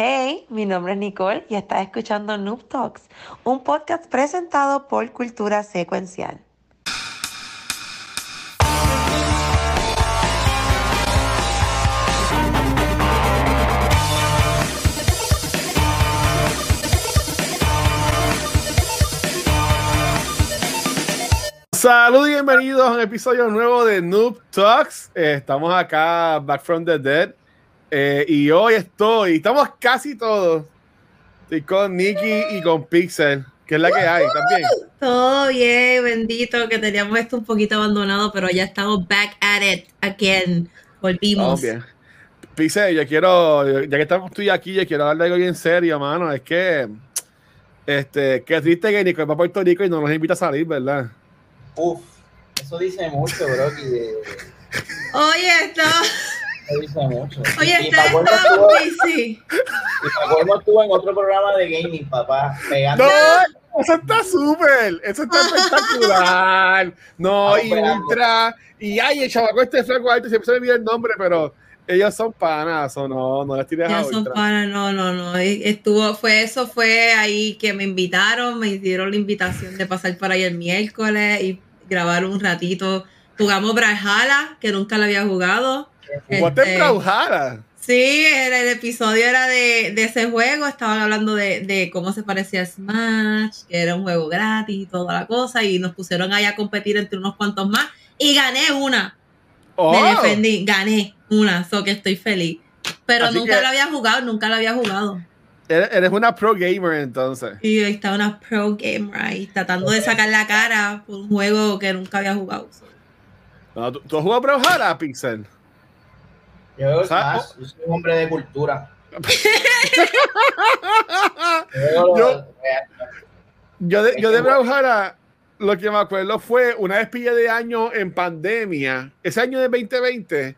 Hey, mi nombre es Nicole y estás escuchando Noob Talks, un podcast presentado por Cultura Secuencial. Saludos y bienvenidos a un episodio nuevo de Noob Talks. Eh, estamos acá, Back from the Dead. Eh, y hoy estoy, estamos casi todos. Estoy con Nikki y con Pixel, que es la que hay también. Todo bien, bendito, que teníamos esto un poquito abandonado, pero ya estamos back at it again. Volvimos. bien. Pixel, yo quiero, ya que estamos tú y aquí, yo quiero hablar de algo bien serio, mano. Es que, este, qué triste que Nico va a Puerto Rico y no nos invita a salir, ¿verdad? Uf, eso dice mucho, bro. Oye, esto. Eso dice mucho. Oye, y, está estuvo, busy. Y Paco estuvo en otro programa de gaming, papá. Pegando. No, eso está súper, eso está espectacular. No, y pegando. ultra, y ay, el chavaco este flaco alto, siempre se me olvida el nombre, pero ellos son panas, o no, no les tires a son para, no, no, no. Estuvo, fue eso, fue ahí que me invitaron, me dieron la invitación de pasar por ahí el miércoles y grabar un ratito. Jugamos Brawlhalla, que nunca la había jugado. What Este, Brawlhalla? Sí, era- el episodio era de, de ese juego, estaban hablando de, de cómo se parecía a Smash, que era un juego gratis y toda la cosa, y nos pusieron ahí a competir entre unos cuantos más, y gané una, Oh, me defendí, gané una, so que estoy feliz. Pero Así nunca la había jugado, nunca la había jugado. eres, una pro gamer entonces. Y ahí está una pro gamer ahí, tratando de sacar la cara por un juego que nunca había jugado. No, ¿tú, ¿Tú has jugado Brawlhalla, Pixel? Yo Smash, yo soy un hombre de cultura. Yo Yo- de, yo de lo que me acuerdo fue una despilla de año en pandemia. Ese año de 2020,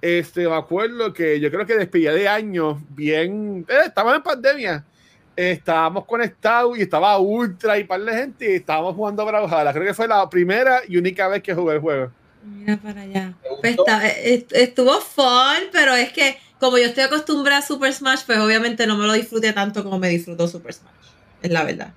este, me acuerdo que yo creo que despilla de año bien. Eh, estábamos en pandemia. Estábamos conectados y estaba ultra y par de gente y estábamos jugando Brawlhalla. Creo que fue la primera y única vez que jugué el juego. Mira para allá. Pues está- est- estuvo fun, pero es que como yo estoy acostumbrada a Super Smash, pues obviamente no me lo disfruté tanto como me disfrutó Super Smash. Es la verdad.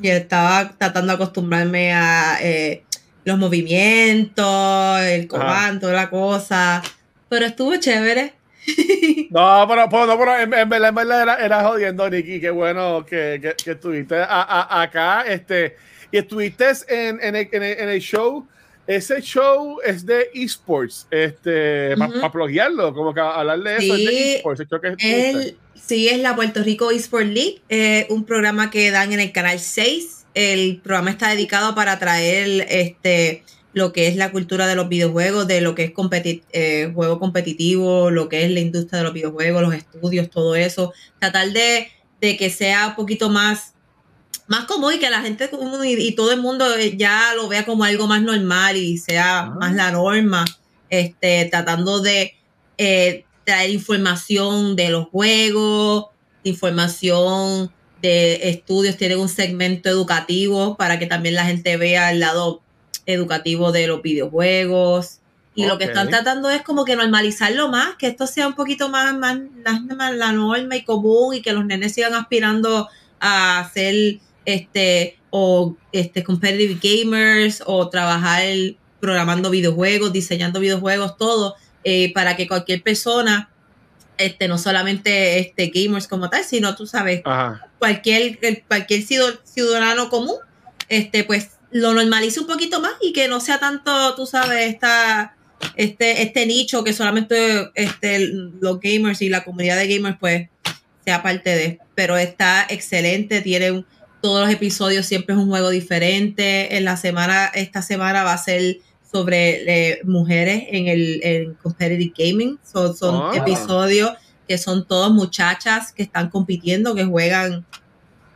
Y estaba tratando de acostumbrarme a eh, los movimientos, el comando, la cosa. Pero estuvo chévere. No, pero, pero, no, pero en, en verdad, en verdad era, era jodiendo, Nicky. Qué bueno que, que, que estuviste a- a- acá. Este, y estuviste en, el- en el show. Ese show es de esports. Este, para pluguearlo, como que hablar de eso. es de esports. el show que estuviste. El, sí, es la Puerto Rico Esport League, eh, un programa que dan en el canal 6. El programa está dedicado para traer este lo que es la cultura de los videojuegos, de lo que es competi- eh, juego competitivo, lo que es la industria de los videojuegos, los estudios, todo eso. Tratar de, de que sea un poquito más, más común y que la gente común y, y todo el mundo eh, ya lo vea como algo más normal y sea Ah. más la norma. Este, tratando de eh, traer información de los juegos, información de estudios, tienen un segmento educativo para que también la gente vea el lado educativo de los videojuegos. Y lo que están tratando es como que normalizarlo más, que esto sea un poquito más, más, más- más la norma y común y que los nenes sigan aspirando a ser este o este competitive gamers o trabajar programando videojuegos, diseñando videojuegos, todo, eh, para que cualquier persona, este, no solamente este, gamers como tal, sino tú sabes, Ajá. cualquier, cualquier ciudad- ciudadano común, este, pues lo normalice un poquito más y que no sea tanto, tú sabes, esta, este, este nicho que solamente este, los gamers y la comunidad de gamers, pues, sea parte de. Pero está excelente, tiene un- todos los episodios, siempre es un juego diferente. En la semana, esta semana va a ser sobre eh, mujeres en el en competitive gaming. So- son Ah. episodios que son todas muchachas que están compitiendo, que juegan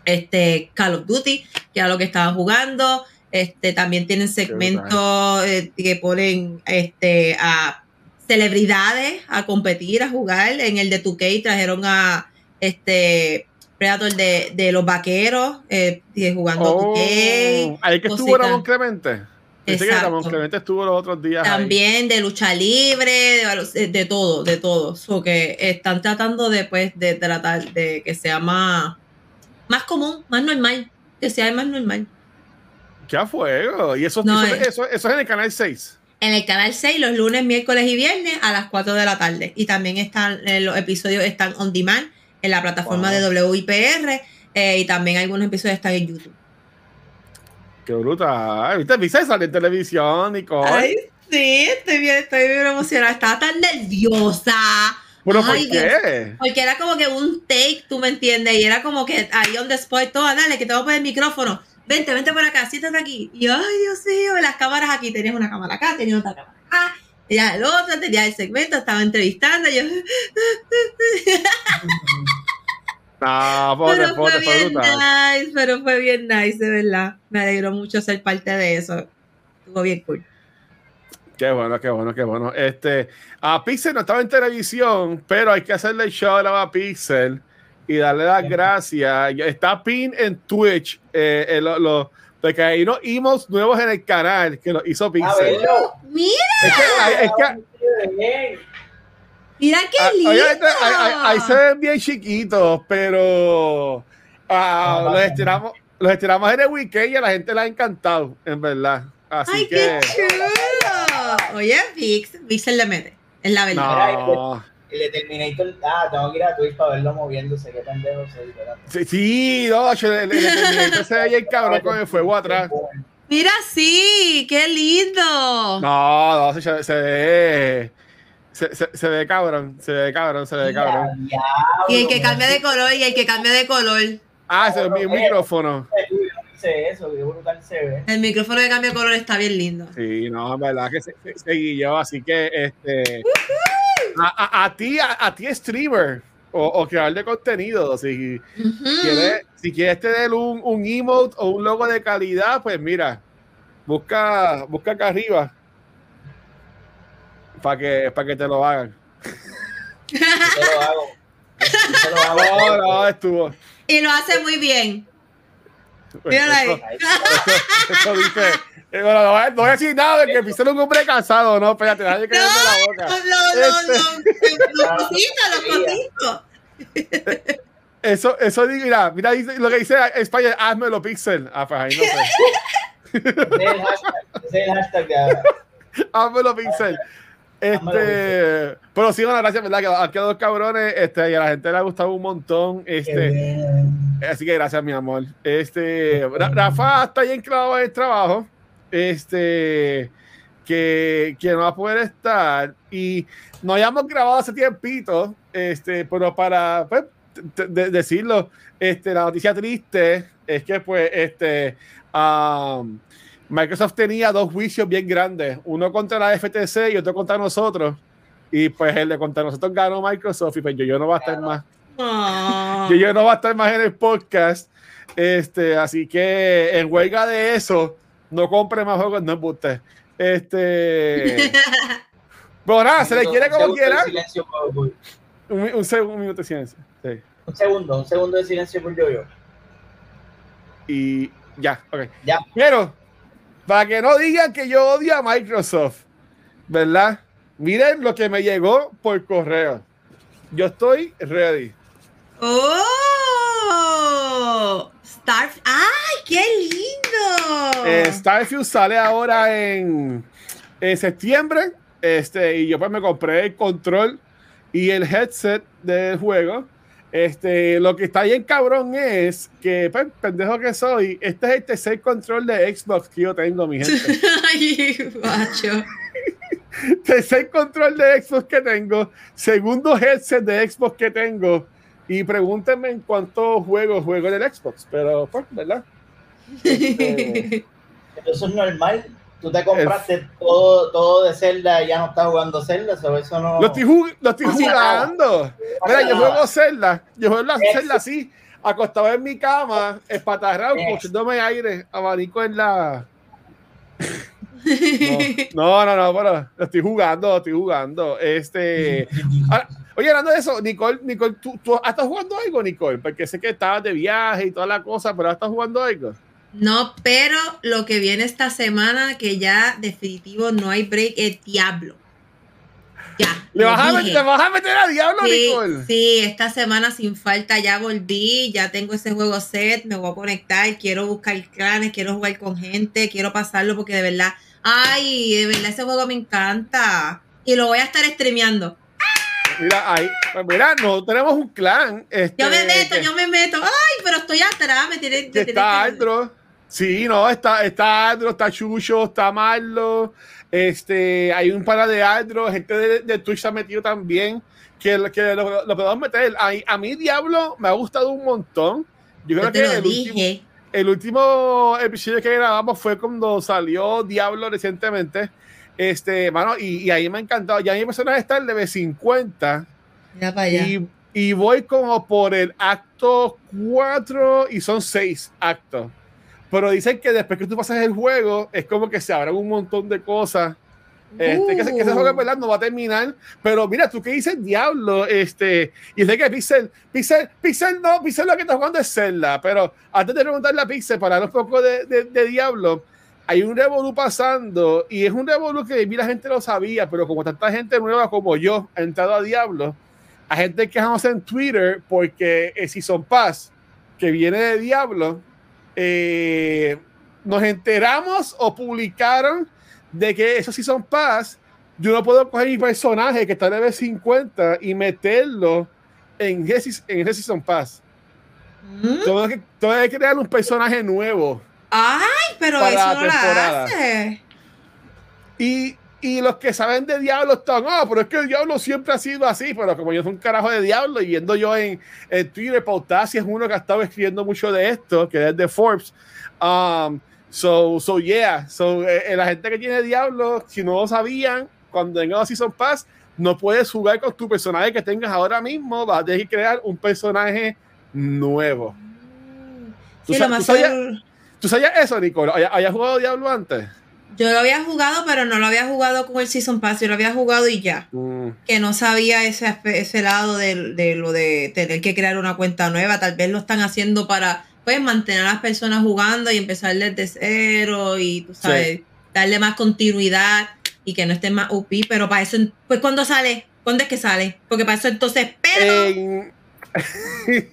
este Call of Duty, que era lo que estaban jugando. Este, también tienen segmentos eh, que ponen este, a celebridades a competir, a jugar. En el de 2K trajeron a este Predator de, de los vaqueros eh, jugando Oh, 2K. ahí que estuvo. Ramón Clemente. Pensé que. Ramón Clemente estuvo los otros días. ahí. También de lucha libre, de, balos- de, todo, de todo. So que están tratando de, pues, de tratar de que sea más, más común, más normal. Que sea más normal. ¡Qué a fuego! Y eso, No, eso, eh. eso, eso es en el canal 6. En el canal 6, los lunes, miércoles y viernes a las 4 de la tarde. Y también están eh, los episodios están on demand en la plataforma Wow. de WIPR. eh, y también algunos episodios están en YouTube. ¡Qué brutal! ¿Viste? ¿Viste? Sale en televisión, Nicole. Ay, sí, estoy bien, estoy bien emocionada. Estaba tan nerviosa. ¿Pero por Ay, qué? Porque era como que un take, tú me entiendes, y era como que ahí on the spot, todo, dale, que te voy a poner el micrófono. Vente, vente por acá, siéntate aquí. Y ay, Dios mío, las cámaras aquí. Tenías una cámara acá, tenías otra cámara acá, tenías el otro, tenías el segmento, estaba entrevistando. yo, No, pobre, pero pobre, fue bien nice, pero fue bien nice, de verdad. Me alegró mucho ser parte de eso. Estuvo bien cool. Qué bueno, qué bueno, qué bueno. Este, a Pixel no estaba en televisión, pero hay que hacerle el show a Pixel y darle las gracias. Ya Está Pin en Twitch, eh, eh, lo- lo- porque hay unos emos nuevos en el canal que lo hizo Pixel. Mira, Es que, es que mira qué ah, lindo. ahí, ahí- ahí se ven bien chiquitos, pero ah, Ah, los, estiramos, los estiramos en el weekend y a la gente le ha encantado, en verdad. Así Ay, que. qué chulo. Oye, Vix, Vix le mete. Es la verdad. No. El de Terminator. Ah, tengo que ir a Twitch para verlo moviéndose. Qué pendejo soy. espérate. Sí, sí, no, el, el, el, Terminator se ve bien cabrón con el fuego atrás. Mira, sí, qué lindo. No, no, se, se ve. Se, se, se ve cabrón, se ve cabrón, se ve cabrón. Ya, Y el que cambia de color y el que cambia de color. Ah, ese es mi micrófono. Yo no hice eso, qué brutal se ve. El micrófono que cambia de color está bien lindo. Sí, no, en verdad que se, guilló, así que este. A, a, a ti, a, a ti, streamer o, o creador de contenido, si quieres, si quieres tener un, un emote o un logo de calidad, pues mira, busca, busca acá arriba para que, para que te lo hagan. Yo te lo hago. Yo te lo hago. No, no, estuvo. Y lo hace muy bien. Míralo ahí. Eso- Eso dice. Eh, bueno, no, voy a- no voy a decir nada de que es un hombre casado, no, espérate, nadie que No, la no, boca. no, Este- no. Los cositos, los cositos. Eso, eso digo, mira, mira lo que dice España, házmelo Pixel. Ah, pues ahí no sé. Es el hashtag. Ese es el hashtag de ahora. házmelo Pixel. Este, pero sí, bueno, gracias, ¿verdad? Que han quedado cabrones, este, y a la gente le ha gustado un montón. Este. Así que gracias, mi amor. Este, Ra- Rafa está bien clavado en el trabajo. Este, que, que no va a poder estar. Y no habíamos grabado hace tiempito. Este, pero para pues, de- decirlo, este, la noticia triste es que, pues, este, um, Microsoft tenía dos juicios bien grandes: uno contra la FTC y otro contra nosotros. Y pues el de contra nosotros ganó Microsoft y pues yo, yo no va a estar más Oh. yo, yo no va a estar más en el podcast. Este, así que en huelga de eso, no compre más juegos, no embuste. Este. Bueno, nada, se le quiere como segundo quiera. silencio Un, mi- un, minuto de silencio. Sí. Un segundo, un segundo de silencio por yo-yo. Y ya, ok. Ya. Pero, para que no digan que yo odio a Microsoft, ¿verdad? Miren lo que me llegó por correo. Yo estoy ready. ¡Oh! Star... ¡Ay, qué lindo! Eh, Starfield sale ahora en, en septiembre. Este, y yo pues me compré el control y el headset del juego. Este, lo que está bien cabrón es que, pues, pendejo que soy, este es el tercer control de Xbox que yo tengo, mi gente. Ay, guacho. tercer control de Xbox que tengo, segundo headset de Xbox que tengo. Y pregúntenme en cuántos juegos juego en el Xbox, pero pues, ¿verdad? Este, Pero eso es normal. Tú te compraste todo, todo de Zelda y ya no estás jugando Zelda, so eso no. Lo estoy, jug- lo estoy No pasa nada. jugando. no Mira, yo juego Zelda. Yo juego la. Zelda así, acostado en mi cama, espatarrado, Eso. cogiéndome aire, abanico en la. No, no, no, bueno, lo estoy jugando, lo estoy jugando. Este. Ahora, oye, hablando de eso, Nicole, Nicole, ¿tú, tú estás jugando algo, Nicole? Porque sé que estabas de viaje y toda la cosa, pero estás jugando algo. No, pero lo que viene esta semana, que ya definitivo no hay break, es Diablo. Ya. ¿Le vas, a ¿Le vas a meter a Diablo, Sí, Nicole? sí, esta semana sin falta ya volví, ya tengo ese juego set, me voy a conectar, quiero buscar clanes, quiero jugar con gente, quiero pasarlo porque de verdad, ay, de verdad ese juego me encanta. Y lo voy a estar streameando. Mira, ahí. Pues mira, no tenemos un clan. Este, Yo me meto, que- yo me meto. Ay, pero estoy atrás, me tiene, me que está Aldro. Sí, no, está, está Aldro, está Chucho, está Marlo. Este, hay un par de Aldro, gente de, de Twitch se ha metido también. Que, que lo, lo podemos meter. A, a mí, Diablo, me ha gustado un montón. Yo creo Yo te que lo el último, el último episodio que grabamos fue cuando salió Diablo recientemente. Este, mano, y, y ahí me ha encantado. Ya mi personaje está en level 50. Mira para allá. Y, y voy como por el acto 4 y son 6 actos. Pero dicen que después que tú pasas el juego, es como que se abren un montón de cosas. Este, que, ese, que ese juego en Uh. verdad no va a terminar. Pero mira, tú que dices Diablo, este, y sé que Pixel, Pixel, Pixel no, Pixel lo que está jugando es Zelda. Pero antes de preguntarle a Pixel para hablar un poco de, de, de Diablo, hay un revolú pasando y es un revolú que mira, la gente lo sabía, pero como tanta gente nueva como yo ha entrado a Diablo, a gente quejándose en Twitter porque el Season Pass que viene de Diablo, eh, nos enteramos o publicaron de que esos Season Pass, yo no puedo coger mi personaje que está en level 50 y meterlo en ese, en Season Pass. ¿Mm? Tengo que, tengo que crear un personaje nuevo. Ay, pero Para eso la no la temporada. hace. Y, y los que saben de Diablo están, ah, pero es que el Diablo siempre ha sido así, pero como yo soy un carajo de Diablo y viendo yo en, en Twitter, Pautasi es uno que ha estado escribiendo mucho de esto, que es de Forbes. Um, so, so, yeah, so, eh, eh, la gente que tiene Diablo, si no lo sabían, cuando venga a Season Pass, no puedes jugar con tu personaje que tengas ahora mismo, vas a tener que crear un personaje nuevo. ¿Tú Sí, lo más tú sabías- seguro- ¿Tú sabías eso, Nicole? ¿Hayas ¿Hayas jugado Diablo antes? Yo lo había jugado, pero no lo había jugado con el Season Pass. Yo lo había jugado y ya. Mm. Que no sabía ese, ese lado de, de lo de tener que crear una cuenta nueva. Tal vez lo están haciendo para pues mantener a las personas jugando y empezar desde cero y tú sabes, darle más continuidad y que no esté más UP. Pero para eso, pues ¿cuándo sale? ¿Cuándo es que sale? Porque para eso entonces, pero...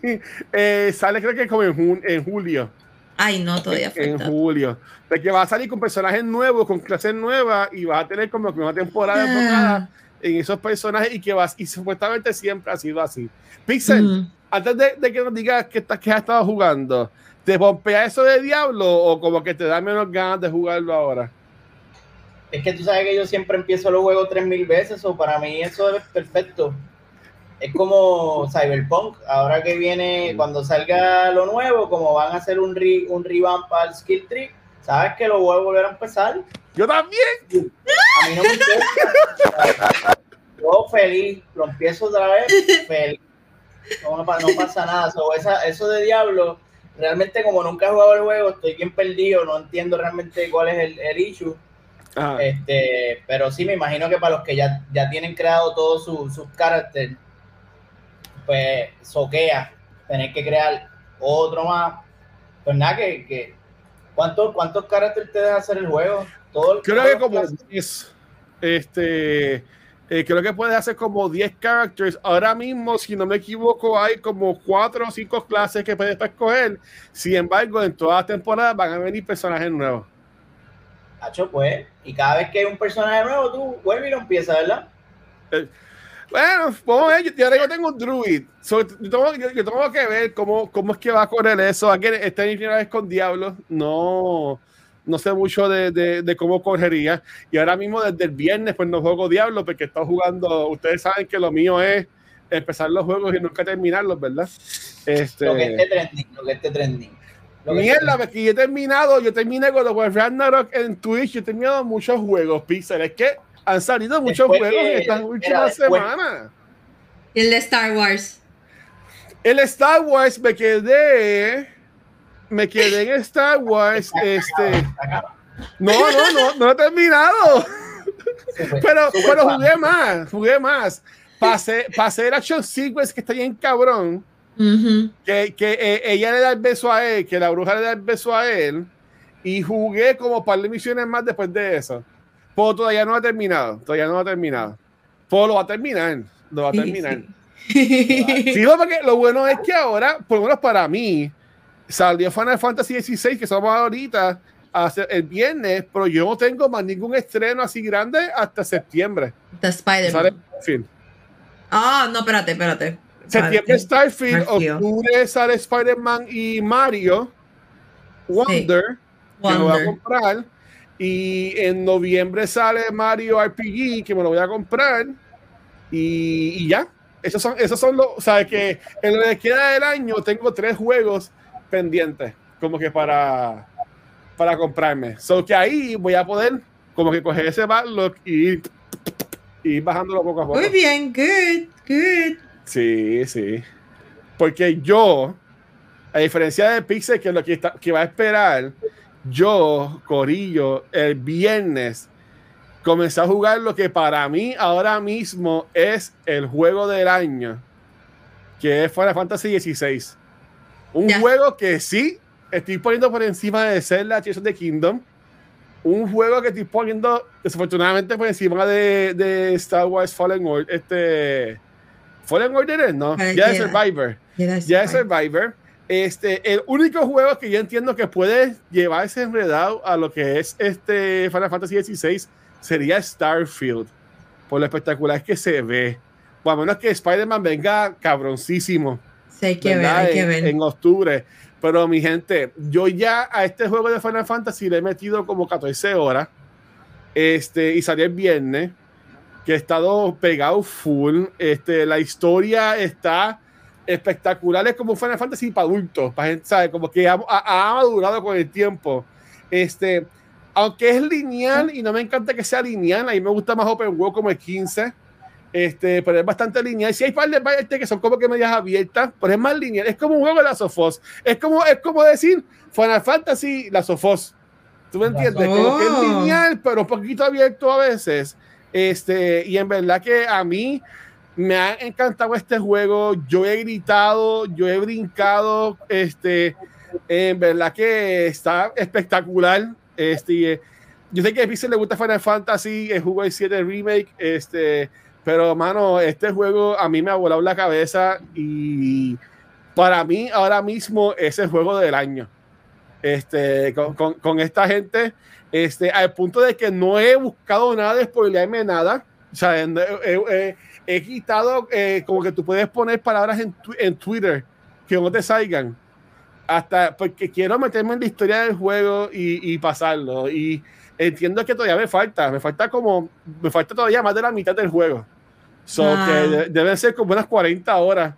Eh, sale creo que como en, jun- en julio. Ay, no, todavía En falta. julio. De que va a salir con personajes nuevos, con clases nuevas y va a tener como que una temporada Ah. enfocada en esos personajes y que vas y supuestamente siempre ha sido así. Pixel, Mm. antes de, de que nos digas que, estás- que has estado jugando, ¿te pompea eso de Diablo o como que te da menos ganas de jugarlo ahora? Es que tú sabes que yo siempre empiezo los juegos 3000 veces, o para mí eso es perfecto. Es como Cyberpunk, ahora que viene, cuando salga lo nuevo, como van a hacer un, re, un revamp al skill tree, sabes que lo voy a volver a empezar. Yo también. A mí no me importa. Yo feliz, lo empiezo otra vez, feliz. No, pasa nada. So, esa- eso de Diablo, realmente como nunca he jugado el juego, estoy bien perdido, no entiendo realmente cuál es el, el issue. Ajá. Este, pero sí, me imagino que para los que ya, ya tienen creado todos sus sus caracteres, pues soquea tener que crear otro más. Pues nada, que, que ¿cuántos, ¿cuántos caracteres te deja hacer el juego? Todo el- Creo que como. 10. Este, eh, creo que puedes hacer como 10 characters. Ahora mismo, si no me equivoco, hay como 4 o 5 clases que puedes escoger. Sin embargo, en todas las temporadas van a venir personajes nuevos. Hacho, pues, y cada vez que hay un personaje nuevo, tú vuelves y lo empiezas, ¿verdad? Bueno, vamos a ver. Yo, yo tengo un druid. So, yo, tengo, yo- yo tengo que ver cómo, cómo es que va a correr eso. Aquí, esta es mi primera vez con Diablo. No, no sé mucho de, de- de cómo correría. Y ahora mismo, desde el viernes, pues no juego Diablo porque estado jugando. Ustedes saben que lo mío es empezar los juegos y nunca terminarlos, ¿verdad? Este, Lo que esté trending, lo que esté trending. Lo que esté Mierda, porque yo he terminado, yo terminé con los Ragnarok en Twitch, yo he terminado muchos juegos, Pixel. Es que han salido muchos Después juegos que- en estas últimas semanas. El de Star Wars. El Star Wars me quedé. Me quedé en Star Wars. Este. No, no, no, no he terminado. Pero, pero jugué más, jugué más. Pasé, pasé el Action Sequence que está bien cabrón. Que, que eh, ella le da el beso a él, que la bruja le da el beso a él, y jugué como par de misiones más después de eso. Pero todavía no ha terminado, todavía no ha terminado. Pero lo va a terminar, lo va a Sí, terminar. sí. Sí, porque lo bueno es que ahora, por lo menos para mí, salió Final Fantasy XVI, que somos ahorita, hace- el viernes, pero yo no tengo más ningún estreno así grande hasta septiembre. The Spider-Man. Ah, no, espérate, espérate. Septiembre. Starfield, octubre sale Spider-Man y Mario, Wonder, que me voy a Wonder. comprar, y en noviembre sale Mario RPG, que me lo voy a comprar, y, y ya. Esos son, esos son los, o sea, que en lo que queda del año tengo tres juegos pendientes, como que para, para comprarme. So que ahí voy a poder como que coger ese backlog y y ir bajándolo poco a poco. Muy bien, good, good. Sí, sí. Porque yo, a diferencia de Pixel, que es lo que, está, que va a esperar, yo, Corillo, el viernes comencé a jugar lo que para mí ahora mismo es el juego del año, que es Final Fantasy XVI. Un juego que sí estoy poniendo por encima de Zelda Tears of the Kingdom. Un juego que estoy poniendo desafortunadamente por encima de, de Star Wars Fallen Order. Este, Fallen Order es, ¿no? Ya es Jedi. Survivor. Ya Ya es Survivor. Este, el único juego que yo entiendo que puede llevarse enredado a lo que es este Final Fantasy XVI sería Starfield. Por lo espectacular que se ve. O a menos que Spider-Man venga cabroncísimo. Sí, hay que ver, ¿verdad? hay que en, ver. en octubre. Pero mi gente, yo ya a este juego de Final Fantasy le he metido como 14 horas. Este, y salió el viernes. Que he estado pegado full. Este, la historia está espectacular. Es como Final Fantasy para adultos. Para gente, ¿sabe? Como que ha, ha- madurado con el tiempo. Este, aunque es lineal y no me encanta que sea lineal, a mí me gusta más Open World como el 15. Este, pero es bastante lineal. Si hay par de partes que son como que medias abiertas, pero es más lineal. Es como un juego de la Sofos. Es como, es como decir Final Fantasy, la Sofos. ¿Tú me entiendes? Como que es lineal, pero un poquito abierto a veces. Este, y en verdad que a mí me ha encantado este juego. Yo he gritado, yo he brincado. Este, en verdad que está espectacular. Este, yo sé que a Pixel le gusta Final Fantasy, el juego el 7 Remake. Este, pero, mano, este juego a mí me ha volado la cabeza y para mí ahora mismo es el juego del año. Este, con, con- esta gente, este, al punto de que no he buscado nada de spoilearme nada. No- he, he- quitado eh, como que tú puedes poner palabras en, tu- en Twitter que no te salgan. Hasta porque quiero meterme en la historia del juego y, y pasarlo. Y entiendo que todavía me falta. Me falta como. Me falta todavía más de la mitad del juego. So Ah. que de- deben ser como unas 40 horas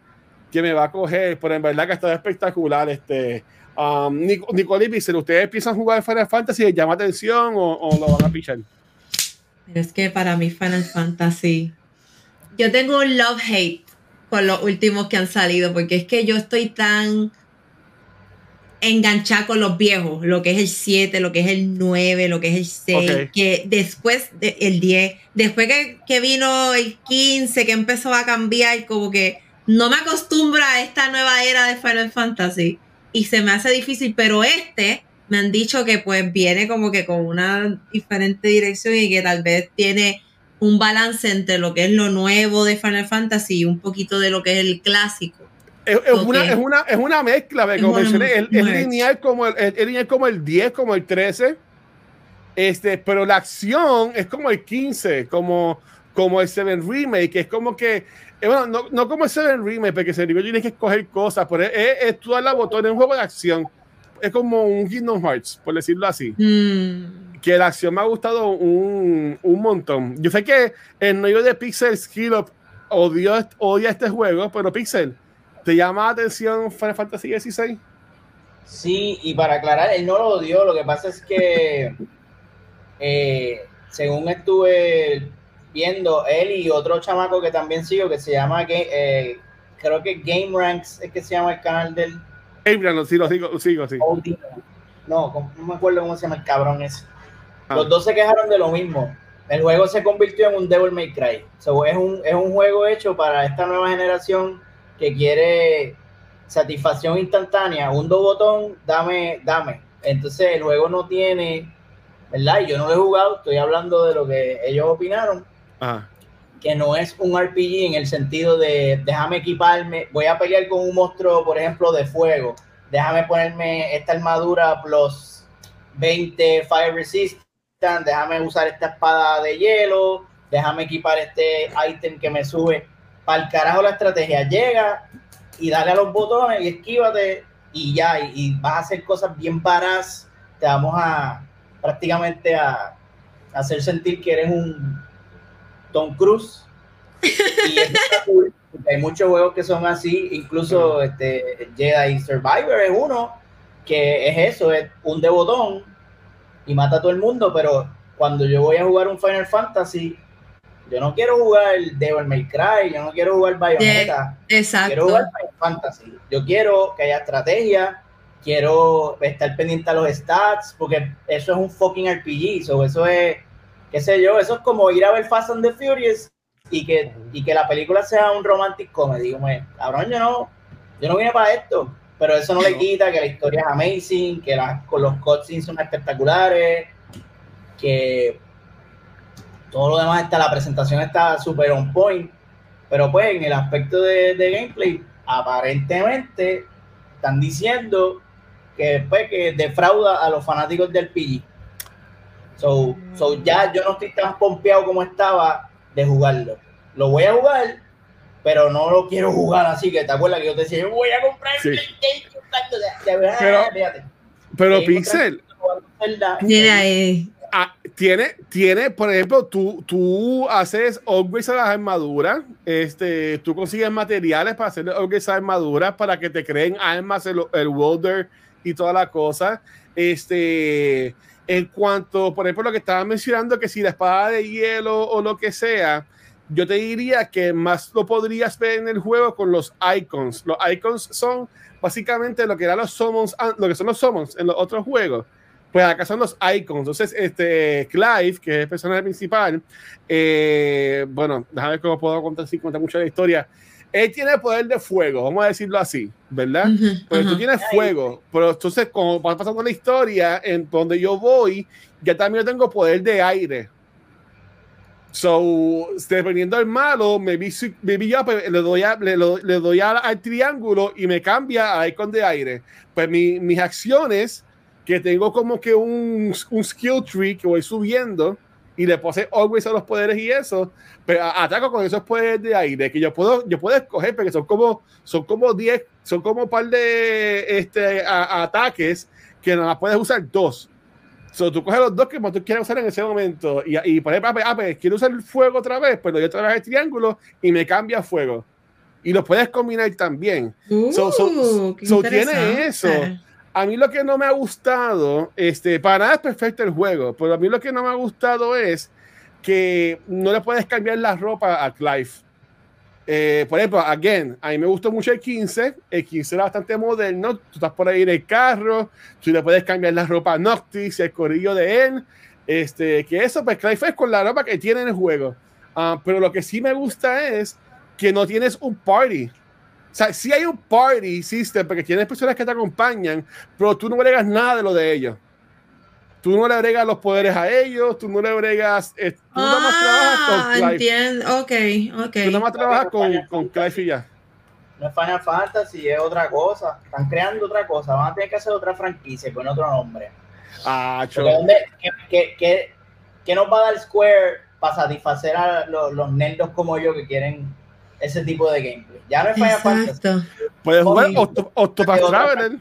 que me va a coger. Pero en verdad que está espectacular. Este. Um, Nic- Nicole y Pixel, ¿ustedes piensan jugar Final Fantasy? ¿Les llama atención o, o lo van a pichar? Es que para mí Final Fantasy, yo tengo un love-hate con los últimos que han salido, porque es que yo estoy tan enganchada con los viejos, lo que es el 7, lo que es el 9, lo que es el 6, Ok. que después del 10, después que, que vino el 15, que empezó a cambiar, como que no me acostumbra a esta nueva era de Final Fantasy y se me hace difícil, pero este me han dicho que pues viene como que con una diferente dirección y que tal vez tiene un balance entre lo que es lo nuevo de Final Fantasy y un poquito de lo que es el clásico. Es, es Ok. una, es, una, es una mezcla, como mencioné, es, lineal como el, es- lineal como el 10, como el 13, este, pero la acción es como el 15, como, como el 7 Remake, que es como que, eh, bueno, no, no como el 7 Remake, porque se digo tienes que escoger cosas, pero es tú dar la botón en un juego de acción, es como un Kingdom Hearts, por decirlo así Mm, que la acción me ha gustado un, un montón. Yo sé que el novio de Pixel Skill Up odio, odia este juego, pero Pixel, ¿te llama la atención Final Fantasy XVI? Sí, y para aclarar, él no lo odió, lo que pasa es que, eh, según estuve viendo, él y otro chamaco que también sigo, que se llama, eh, creo que Game Ranks, es que se llama el canal del Sí, lo sigo, sigo, sí. Audi. No, no me acuerdo cómo se llama el cabrón ese. Ah. Los dos se quejaron de lo mismo. El juego se convirtió en un Devil May Cry. So, es, un, es un juego hecho para esta nueva generación que quiere satisfacción instantánea, un dos botón, dame, dame. Entonces el juego no tiene, ¿verdad? Y yo no lo he jugado, estoy hablando de lo que ellos opinaron, Ajá. Que no es un RPG en el sentido de déjame equiparme, voy a pelear con un monstruo, por ejemplo, de fuego, déjame ponerme esta armadura plus 20 fire resistant, déjame usar esta espada de hielo, déjame equipar este ítem que me sube. Para el carajo la estrategia. Llega y dale a los botones y esquívate y ya, y, y vas a hacer cosas bien varas, te vamos a prácticamente a, hacer sentir que eres un Tom Cruise. Y eso está cool, porque hay muchos juegos que son así, incluso este, Jedi Survivor es uno que es eso, es un de botón y mata a todo el mundo, pero cuando yo voy a jugar un Final Fantasy, yo no quiero jugar Devil May Cry, yo no quiero jugar Bayonetta, quiero Exacto. jugar Final Fantasy. Yo quiero que haya estrategia, quiero estar pendiente a los stats, porque eso es un fucking RPG, so eso es, qué sé yo, eso es como ir a ver Fast and the Furious y que, y que la película sea un romantic comedy. Como, cabrón, yo no, yo no vine para esto, pero eso no le quita que la historia es amazing, que las, con los cutscenes son espectaculares, que todo lo demás está, la presentación está súper on point, pero pues en el aspecto de, de gameplay, aparentemente están diciendo que pues que defrauda a los fanáticos del PG. So, so ya yo no estoy tan pompeado como estaba de jugarlo. Lo voy a jugar, pero no lo quiero jugar así, que te acuerdas que yo te decía, yo voy a comprar Sí. Pero-. Pero Pixel, Zelda. Mira ahí. ah, tiene, tiene, por ejemplo, tú, tú haces upgrades a las armaduras, este, tú consigues materiales para hacer upgrades a armaduras para que te creen armas, el, el welder y toda la cosa. Este, en cuanto, por ejemplo, lo que estaba mencionando, que si la espada de hielo o lo que sea, yo te diría que más lo podrías ver en el juego con los icons. Los icons son básicamente lo que eran los summons, lo que son los summons en los otros juegos. Pues acá son los icons. Entonces, este Clive, que es el personaje principal, eh, bueno, déjame ver cómo puedo contar sin contar mucho la historia. Él tiene poder de fuego, vamos a decirlo así, ¿verdad? Ujú, Pero tú ajá. tienes fuego, pero entonces, como va pasando la historia, en donde yo voy, ya también tengo poder de aire. So, dependiendo del malo, me vi, me vi yo, pues, le doy, a- le, le doy al, al triángulo y me cambia a icon de aire. Pues mi- mis acciones, que tengo como que un, un skill tree que voy subiendo y le puse always a los poderes y eso, pero ataco con esos poderes de aire que yo puedo, yo puedo escoger porque son como, son como 10, son como un par de este, a- ataques que nada más puedes usar dos. So, tú coges los dos que más tú quieras usar en ese momento y, y por ejemplo, ah, pues, ah, pues, quiero usar el fuego otra vez, pues le doy otra vez el triángulo y me cambia fuego. Y lo puedes combinar también. So- so- Uh, qué so tiene eso. A mí lo que no me ha gustado, este, para nada es perfecto el juego, pero a mí lo que no me ha gustado es que no le puedes cambiar la ropa a Clive. Eh, por ejemplo, again, a mí me gustó mucho el 15. El 15 era bastante moderno. Tú estás por ahí en el carro, tú le puedes cambiar la ropa a Noctis, el corillo de él. Este, que eso, pues Clive es con la ropa que tiene en el juego. Ah, pero lo que sí me gusta es que no tienes un party. O sea, sí hay un party system porque tienes personas que te acompañan, pero tú no agregas nada de lo de ellos. Tú no le agregas los poderes a ellos, tú no le agregas. eh, tú nada más trabajas Ah, con Clive. entiendo. Ok, ok. Tú nada más trabajas con, con Clive y ya. No es Final Fantasy, es otra cosa. Están creando otra cosa. Van a tener que hacer otra franquicia con otro nombre. Ah, cho. Porque ¿dónde- qué, qué- qué- qué nos va a dar Square para satisfacer a los, los nerdos como yo que quieren ese tipo de gameplay? Ya no es Final Fantasy. Puedes jugar. Octo- Octopath Traveler.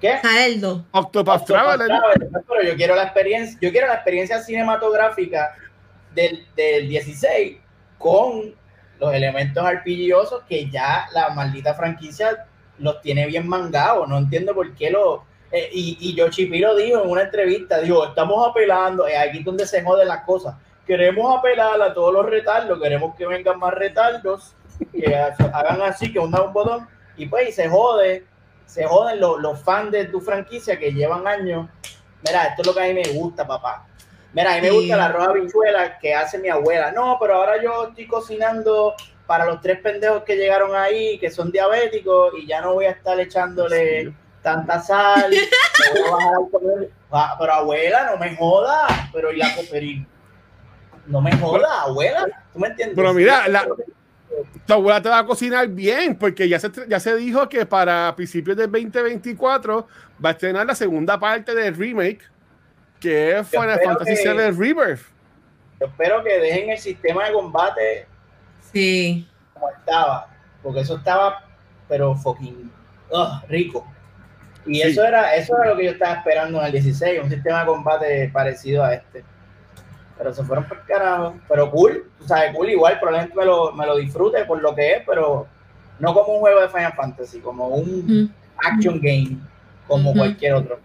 ¿Qué? Jaeldo. Octopath Traveler. Pero yo quiero la experiencia, yo quiero la experiencia cinematográfica del, del 16 con los elementos RPGosos que ya la maldita franquicia los tiene bien mangados. No entiendo por qué lo. eh, y, y Yoshi lo dijo en una entrevista: dijo, estamos apelando, eh, aquí es donde se joden las cosas. Queremos apelar a todos los retardos, queremos que vengan más retardos, que ha- hagan así, que hundan un botón, y pues y se jode, se joden los, los fans de tu franquicia que llevan años. Mira, esto es lo que a mí me gusta, papá. Mira, a mí me gusta la arroz habichuela que hace mi abuela. No, pero ahora yo estoy cocinando para los tres pendejos que llegaron ahí, que son diabéticos, y ya no voy a estar echándole tanta sal. voy a bajar al comer. Ah, pero abuela, no me joda. Pero ya, pero no me joda, abuela. ¿Tú me entiendes? Pero mira, la- Tu abuela te va a cocinar bien, porque ya se, ya se dijo que para principios del 2024 va a estrenar la segunda parte del remake, que es Final Fantasy que- VII Rebirth. Yo espero que dejen el sistema de combate Sí. como estaba, porque eso estaba, pero fucking ugh, rico. Y Sí. eso era eso era lo que yo estaba esperando en el 16, un sistema de combate parecido a este. Pero se fueron por carajo. Pero cool, tú sabes, cool, igual probablemente me lo, me lo disfrute por lo que es, pero no como un juego de Final Fantasy, como un action game, como cualquier otro.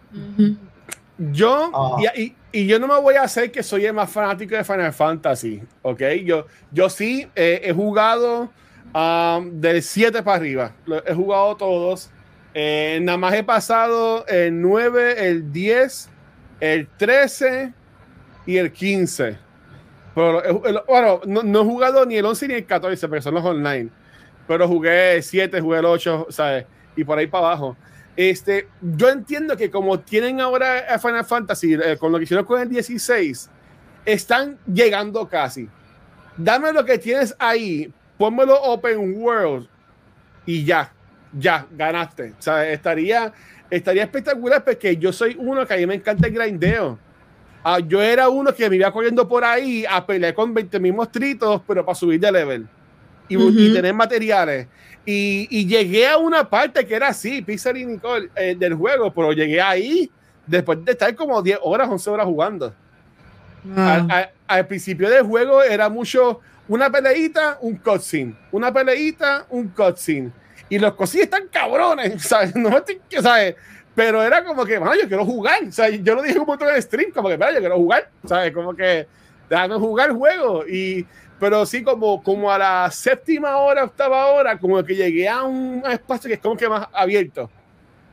Yo, Ah. y, y- y yo no me voy a hacer que soy el más fanático de Final Fantasy, ¿ok? Yo, yo sí eh, he jugado um, del 7 para arriba, he jugado todos. Eh, nada más he pasado el 9, el 10, el 13 y el 15. Pero, el- bueno, no, no he jugado ni el 11 ni el 14, porque son los online. Pero jugué el 7, jugué el 8, ¿sabes? Y por ahí para abajo. Este, yo entiendo que como tienen ahora Final Fantasy, eh, con lo que hicieron con el 16, están llegando casi. Dame lo que tienes ahí, pónmelo open world y ya, ya, ganaste. Sea, estaría, estaría espectacular porque yo soy uno que a mí me encanta el grindeo. Ah, yo era uno que me iba corriendo por ahí a pelear con 20 mil monstruitos, pero para subir de level y, y Ujú. tener materiales. Y, y llegué a una parte que era así, Pixar y Nicole, eh, del juego, pero llegué ahí después de estar como 10 horas, 11 horas jugando. Al, Wow. al- al principio del juego era mucho una peleita, un cutscene, una peleita, un cutscene. Y los cutscenes están cabrones, ¿sabes? No ¿sabes? Pero era como que, bueno, yo quiero jugar. O sea, yo lo dije como todo en el stream, como que, "Mira, yo quiero jugar, ¿sabes? Como que, déjame jugar el juego. Y, pero sí, como, como a la séptima hora, octava hora, como que llegué a un espacio que es como que más abierto.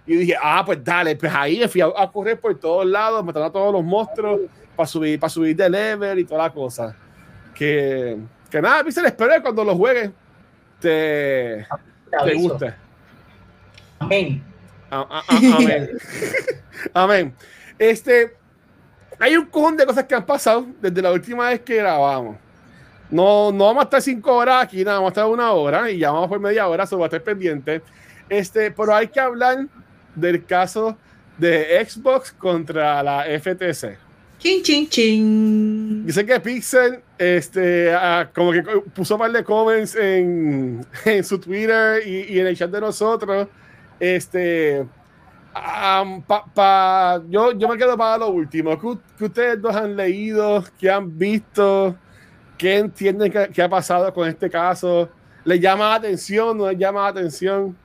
Y dije, ah, pues dale, pues ahí me fui a, a correr por todos lados, matando a todos los monstruos para subir, para subir de level y toda la cosa. Que, que nada, Pixel, espero que cuando lo juegues te, Te te guste. Amén. A- a- a- amén. amén. Este, hay un cojón de cosas que han pasado desde la última vez que grabamos. No, no vamos a estar cinco horas aquí, nada, vamos a estar una hora y ya vamos por media hora, eso va a estar pendiente. Este, pero hay que hablar del caso de Xbox contra la FTC. Chin, chin, chin. Sé que Pixel este, ah, como que puso un par de comments en, en su Twitter y, y en el chat de nosotros. Este, pa- pa- yo, yo me quedo para lo último. ¿Qué, qué ustedes dos han leído? ¿Qué han visto? ¿Qué entienden que, que ha pasado con este caso? ¿Les llama la atención? ¿No les llama la atención?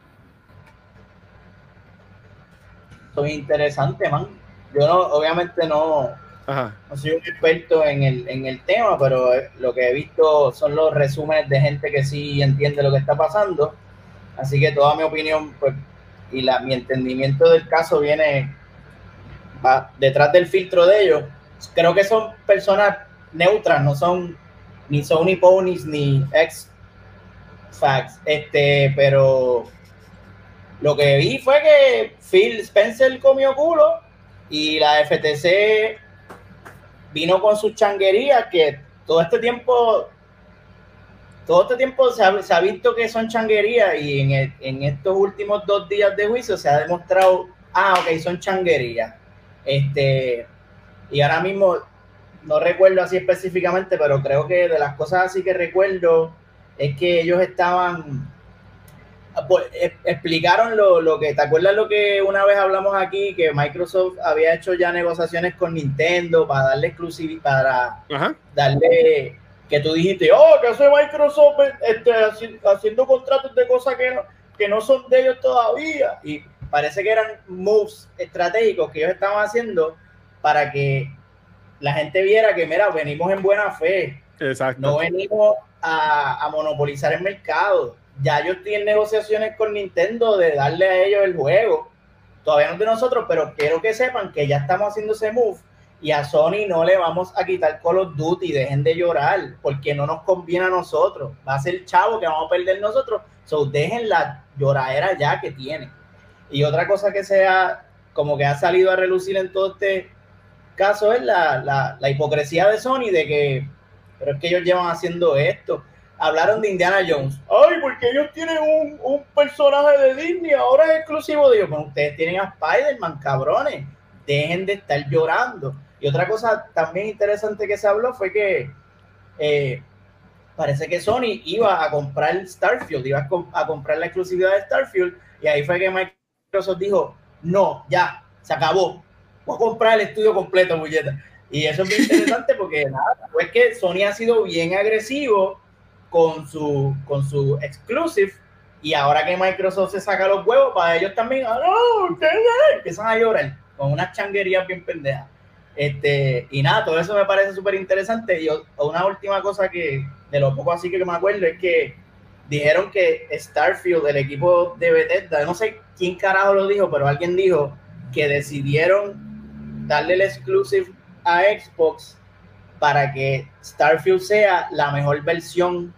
Soy interesante, man. Yo no, obviamente no, Ajá. no soy un experto en el, en el tema, pero eh, lo que he visto son los resúmenes de gente que sí entiende lo que está pasando. Así que toda mi opinión pues, y la, mi entendimiento del caso viene detrás del filtro de ellos. Creo que son personas neutras, no son ni Sony Ponies ni ex facts. Este, pero lo que vi fue que Phil Spencer comió culo y la FTC vino con sus changuerías que todo este tiempo todo este tiempo se ha, se ha visto que son changuerías y en, el- en estos últimos dos días de juicio se ha demostrado, ah, ok, son changuerías. Este, y ahora mismo no recuerdo así específicamente, pero creo que de las cosas así que recuerdo es que ellos estaban pues, e- explicaron lo, lo que, ¿te acuerdas lo que una vez hablamos aquí? Que Microsoft había hecho ya negociaciones con Nintendo para darle exclusividad, para Ajá. darle, que tú dijiste, oh, que hace Microsoft este, haci- haciendo contratos de cosas que no, que no son de ellos todavía. Y parece que eran moves estratégicos que ellos estaban haciendo para que la gente viera que, mira, venimos en buena fe, Exacto. no venimos a, a monopolizar el mercado. Ya yo estoy en negociaciones con Nintendo de darle a ellos el juego. Todavía no de nosotros, pero quiero que sepan que ya estamos haciendo ese move Y a Sony no le vamos a quitar Call of Duty, dejen de llorar, porque no nos conviene a nosotros. Va a ser chavo que vamos a perder nosotros. So, dejen la lloradera ya que tiene. Y otra cosa que sea, como que ha salido a relucir en todo este caso es la, la, la hipocresía de Sony de que, pero es que ellos llevan haciendo esto. Hablaron de Indiana Jones. Ay, porque ellos tienen un, un personaje de Disney, ahora es exclusivo de ellos. Pero ustedes tienen a Spider-Man, cabrones. Dejen de estar llorando. Y otra cosa también interesante que se habló fue que eh, parece que Sony iba a comprar Starfield, iba a, comprar la exclusividad de Starfield, y ahí fue que Microsoft dijo, no, ya, se acabó, voy a comprar el estudio completo, muñeca. Y eso es muy interesante porque nada, pues que Sony ha sido bien agresivo con su, con su exclusive, y ahora que Microsoft se saca los huevos, para ellos también, ah, no, ustedes empiezan a llorar con unas changuerías bien pendejas. Este, y nada, todo eso me parece súper interesante. Y una última cosa que, de lo poco así que me acuerdo, es que dijeron que Starfield, el equipo de Bethesda, no sé quién carajo lo dijo, pero alguien dijo que decidieron darle el exclusive a Xbox para que Starfield sea la mejor versión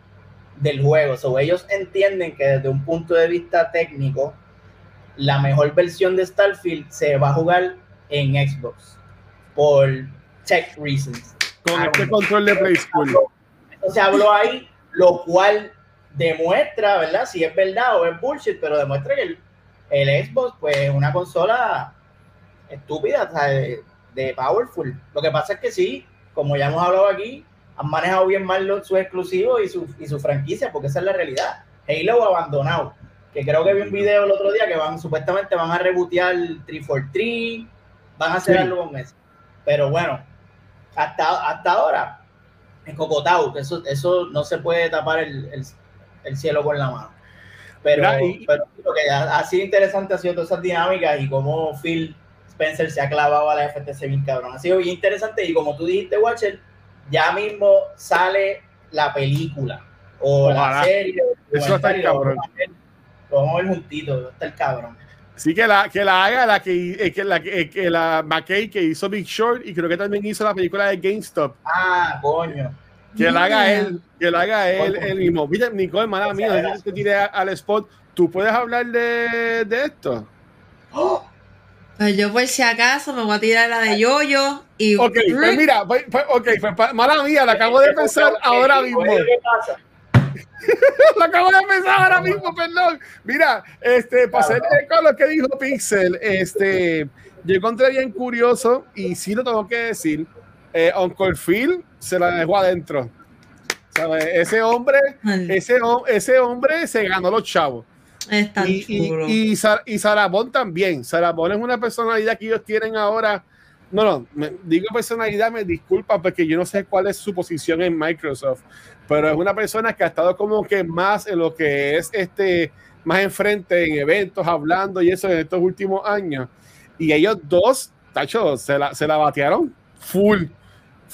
del juego. So, ellos entienden que desde un punto de vista técnico, la mejor versión de Starfield se va a jugar en Xbox por tech reasons. Con este control de Play School. Se habló ahí, lo cual demuestra, ¿verdad? Si es verdad o es bullshit, pero demuestra que el, el Xbox, pues, es una consola estúpida, o sea, de, de, powerful. Lo que pasa es que sí, como ya hemos hablado aquí, han manejado bien mal los, sus exclusivos y su, y su franquicia, porque esa es la realidad. Halo abandonado, que creo que vi un video el otro día que van, supuestamente van a rebotear 343, van a hacer sí. algo con eso. Pero bueno, hasta, hasta ahora, en Cocotau, eso, eso no se puede tapar el, el, el cielo con la mano. Pero, y, pero lo que ha, ha, sido interesante ha sido todas esas dinámicas y cómo Phil Spencer se ha clavado a la FTC bien cabrón. Ha sido bien interesante y como tú dijiste, Watcher, ya mismo sale la película o Ojalá. la serie. Eso está el cabrón. Lo vamos a ver juntitos, está el cabrón. Sí, que la, que la haga la que, que la, que la McKay que hizo Big Short y creo que también hizo la película de GameStop. Ah, coño. Que la haga él, que la haga él, él mismo. Mira, Nicole, mala mía, no te tiré al spot. ¿Tú puedes hablar de, de esto? ¡Oh! Pues yo por si acaso me voy a tirar la de Yoyo y... Ok, pues mira, pues, pues, ok, pues mala mía, la acabo de pensar ahora mismo. ¿Qué pasa? lo acabo de pensar ahora mismo, perdón. Mira, este, para hacer con lo que dijo Pixel, este, yo encontré bien curioso y sí lo tengo que decir. Eh, Uncle Phil se la dejó adentro. ¿Sabes? Ese hombre, ese, ese hombre se ganó los chavos. Está y, y, y, y, Sarabón también. Sarabón es una personalidad que ellos tienen ahora. No, no, me, digo personalidad, me disculpa porque yo no sé cuál es su posición en Microsoft, pero es una persona que ha estado como que más en lo que es este, más enfrente en eventos, hablando y eso en estos últimos años. Y ellos dos, tacho, se la, se la batearon full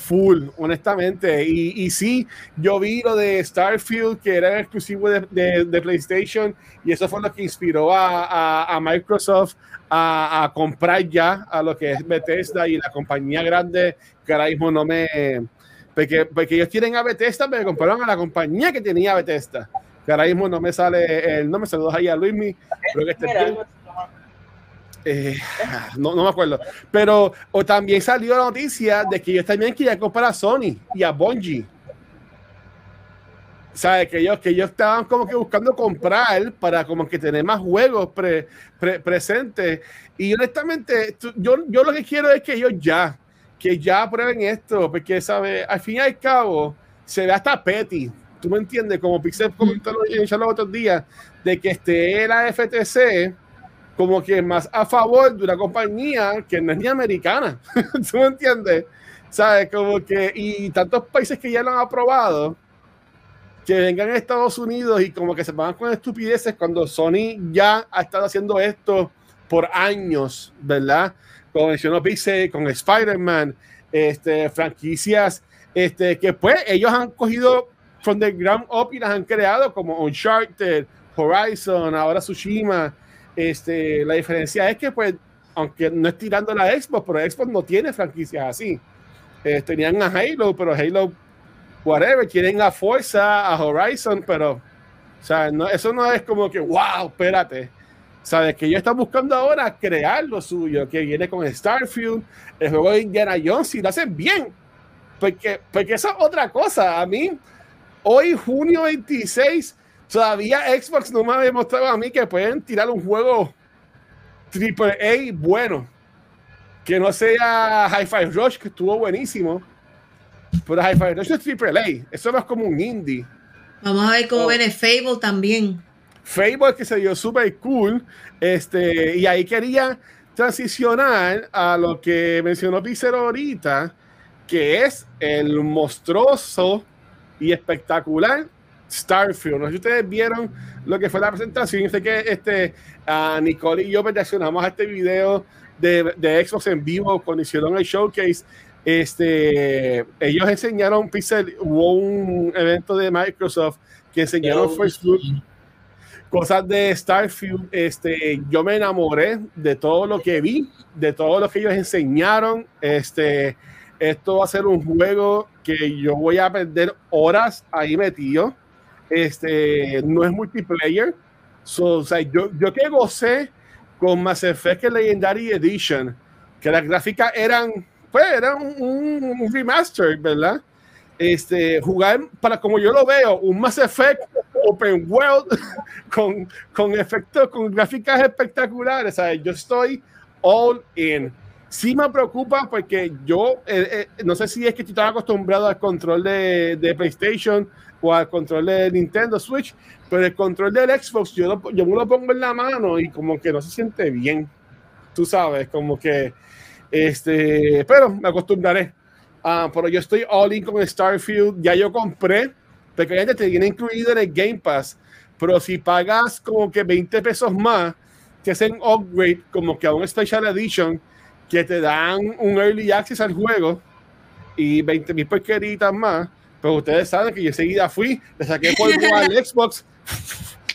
full, honestamente. Y, y, sí, yo vi lo de Starfield, que era exclusivo de, de, de PlayStation, y eso fue lo que inspiró a, a, a Microsoft a, a, comprar ya a lo que es Bethesda y la compañía grande, que ahora mismo no me... Porque, porque ellos tienen a Bethesda, pero compraron a la compañía que tenía Bethesda. Que ahora mismo no me sale el nombre, saludos ahí a Luismi. Creo que este eh, no, no, me acuerdo. Pero o también salió la noticia de que ellos también querían comprar a Sony y a Bungie. ¿Sabes? Que ellos, que ellos estaban como que buscando comprar para como que tener más juegos pre, pre, presentes. Y honestamente, yo, yo lo que quiero es que ellos ya, que ya prueben esto, porque, ¿sabes? Al fin y al cabo, se ve hasta petty. ¿Tú me entiendes? Como Pixel comentó en los otros días, de que esté la FTC como que más a favor de una compañía que no es ni americana. ¿Tú me entiendes? ¿Sabes? Como que, y tantos países que ya lo han aprobado, que vengan a Estados Unidos y como que se van con estupideces cuando Sony ya ha estado haciendo esto por años, ¿verdad? Como mencionó Pixel, con Spider-Man, este, franquicias, este, que pues ellos han cogido from the ground up y las han creado como Uncharted, Horizon, ahora Tsushima, este, la diferencia es que pues aunque no es tirando la Xbox, pero Xbox no tiene franquicias así. Eh, tenían a Halo, pero Halo, whatever, quieren a Forza, a Horizon, pero, o sea, eso no es como que, wow, espérate. ¿Sabes? Que ellos están buscando ahora crear lo suyo, que viene con Starfield, el juego de Indiana Jones, y lo hacen bien. Porque, porque eso es otra cosa. A mí, hoy, junio 26, todavía Xbox no me ha demostrado a mí que pueden tirar un juego triple A bueno. Que no sea Hi-Fi Rush, que estuvo buenísimo. Pero Hi-Fi Rush es triple A. Eso no es como un indie. Vamos a ver cómo Oh. viene Fable también. Fable que se dio súper cool. Este, y ahí quería transicionar a lo que mencionó Pizarro ahorita, que es el monstruoso y espectacular Starfield. No sé si ustedes vieron lo que fue la presentación. Yo sé que este, a Nicole y yo reaccionamos a este video de, de Xbox en vivo cuando hicieron el showcase. Este, ellos enseñaron Pixel, hubo un evento de Microsoft que enseñaron First Look cosas de Starfield, este, yo me enamoré de todo lo que vi, de todo lo que ellos enseñaron. Este, esto va a ser un juego que yo voy a perder horas ahí metido. Este, no es multiplayer. So, o sea, yo, yo que gocé con Mass Effect Legendary Edition, que las gráficas eran, pues, eran un, un remaster, ¿verdad? Este, jugar para como yo lo veo, un Mass Effect Open World con, con efectos, con gráficas espectaculares. ¿sabes? Yo estoy all in. Sí me preocupa porque yo eh, eh, no sé si es que estoy tan acostumbrado al control de, de, PlayStation o al control de Nintendo Switch, pero el control del Xbox yo, lo, yo me lo pongo en la mano y como que no se siente bien. Tú sabes, como que este, pero me acostumbraré. Uh, pero yo estoy all in con Starfield. Ya yo compré, porque ya te viene incluido en el Game Pass. Pero si pagas como que 20 pesos más, que hacen upgrade como que a un Special Edition, que te dan un Early Access al juego y 20 mil porqueritas más. Pero ustedes saben que yo enseguida fui, le saqué polvo al Xbox.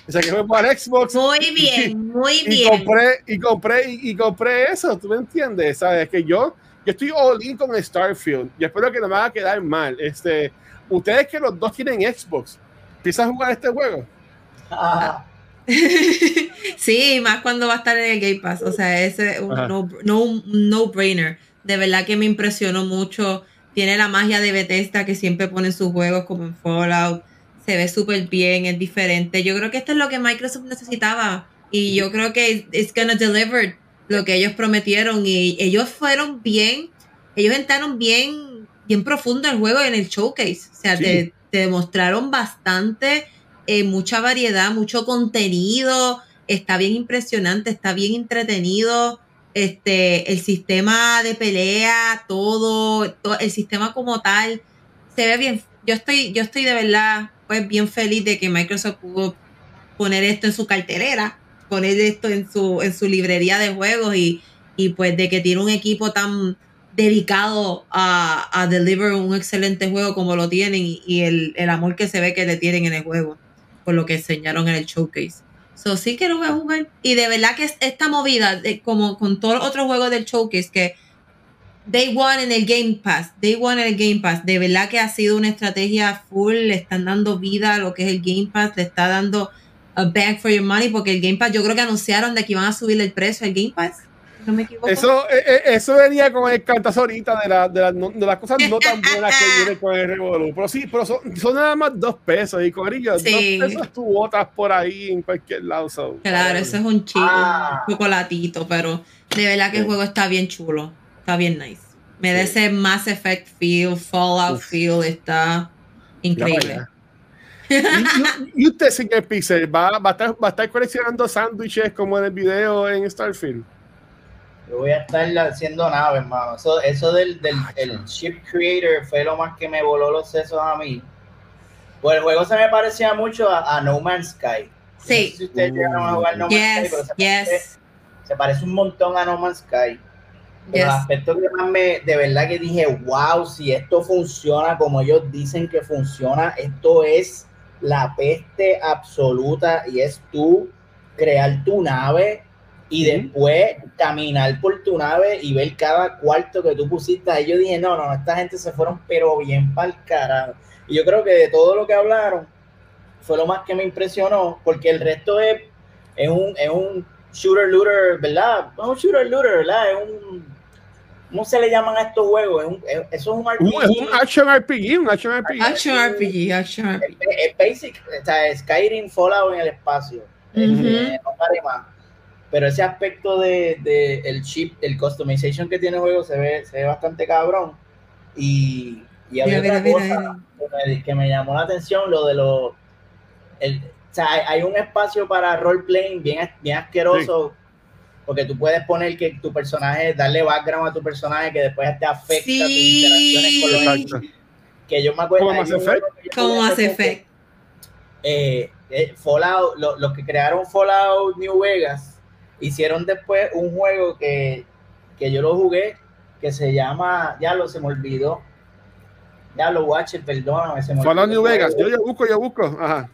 Le saqué polvo al Xbox. Muy bien, muy y, bien. Y compré, y compré, y, y compré eso. ¿Tú me entiendes? Sabes que yo yo estoy all in con Starfield. Yo espero que no me va a quedar mal. Este, ustedes que los dos tienen Xbox, ¿empiezan a jugar este juego? Ah, sí, más cuando va a estar en el Game Pass. O sea, ese es un no, no, no brainer. De verdad que me impresionó mucho. Tiene la magia de Bethesda que siempre ponen sus juegos como en Fallout. Se ve súper bien, es diferente. Yo creo que esto es lo que Microsoft necesitaba. Y yo creo que it's gonna deliver lo que ellos prometieron y ellos fueron bien, ellos entraron bien, bien profundo el juego en el showcase, o sea, sí. te, te, demostraron bastante, eh, mucha variedad, mucho contenido, está bien impresionante, está bien entretenido, este, el sistema de pelea, todo, todo, el sistema como tal, se ve bien, yo estoy, yo estoy de verdad, pues bien feliz de que Microsoft pudo poner esto en su cartelera, poner esto en su, en su librería de juegos y, y pues de que tiene un equipo tan dedicado a, a deliver un excelente juego como lo tienen y, el, el, amor que se ve que le tienen en el juego por lo que enseñaron en el showcase. So sí que lo voy a jugar. Y de verdad que es esta movida, de, como con todos los otros juegos del showcase, que Day One en el Game Pass, Day One en el Game Pass, de verdad que ha sido una estrategia full, le están dando vida a lo que es el Game Pass, le está dando a bang for your money, porque el Game Pass, yo creo que anunciaron de que iban a subir el precio al Game Pass. No me equivoco. Eso, eh, eso venía con el cantazo ahorita de, la, de, la, de, las cosas no tan buenas que vienen con el Revolu. Pero sí, pero son, son, nada más dos pesos. Y corillo, sí. dos pesos tú botas por ahí en cualquier lado. So, claro, eso es un chico, ah. un chocolatito, pero de verdad que sí. el juego está bien chulo. Está bien nice. Me da ese Mass Effect feel, Fallout Uf. feel, está increíble. ¿Y, y, usted, señor Pixel, ¿va, va, a estar, va a estar coleccionando sándwiches como en el video en Starfield? Yo voy a estar haciendo naves, hermano. Eso, eso del, del el Ship Creator fue lo más que me voló los sesos a mí. Pues el juego se me parecía mucho a, a No Man's Sky. Sí. No sé si ustedes llegaron a jugar No yes, Man's Sky, pero se, yes. parece, se parece un montón a No Man's Sky. Yes. Los aspectos que más me, de verdad que dije, wow, si esto funciona como ellos dicen que funciona, esto es la peste absoluta y es tú crear tu nave y después caminar por tu nave y ver cada cuarto que tú pusiste ahí. Yo dije, no, no, esta gente se fueron pero bien para el carajo. Y yo creo que de todo lo que hablaron fue lo más que me impresionó, porque el resto es, es, un, es un shooter looter, ¿verdad? No un shooter looter, ¿verdad? Es un... ¿Cómo se le llaman a estos juegos? Es un, es, eso es un RPG. Es un action RPG, un action RPG. Action RPG, action RPG. Es, es basic, o sea, Skyrim Fallout en el espacio. Uh -huh. este, no pare más pero ese aspecto de, de, el chip, el customization que tiene el juego se ve, se ve bastante cabrón. Y, y había Mira, otra mira, cosa mira. Que, me, que me llamó la atención, lo de los... El, o sea, hay, hay un espacio para role-playing bien, bien asqueroso, porque tú puedes poner que tu personaje, darle background a tu personaje que después te afecta tus interacciones con los Sí. Exacto. que yo me acuerdo yo Como jugué Mass hace Effect. eh, eh, Fallout, lo- los que crearon Fallout New Vegas hicieron después un juego que, que yo lo jugué que se llama, ya lo se me olvidó, ya lo Watcher, perdóname, se me Fallout olvidó New Vegas. Yo, yo busco, yo busco. Ajá.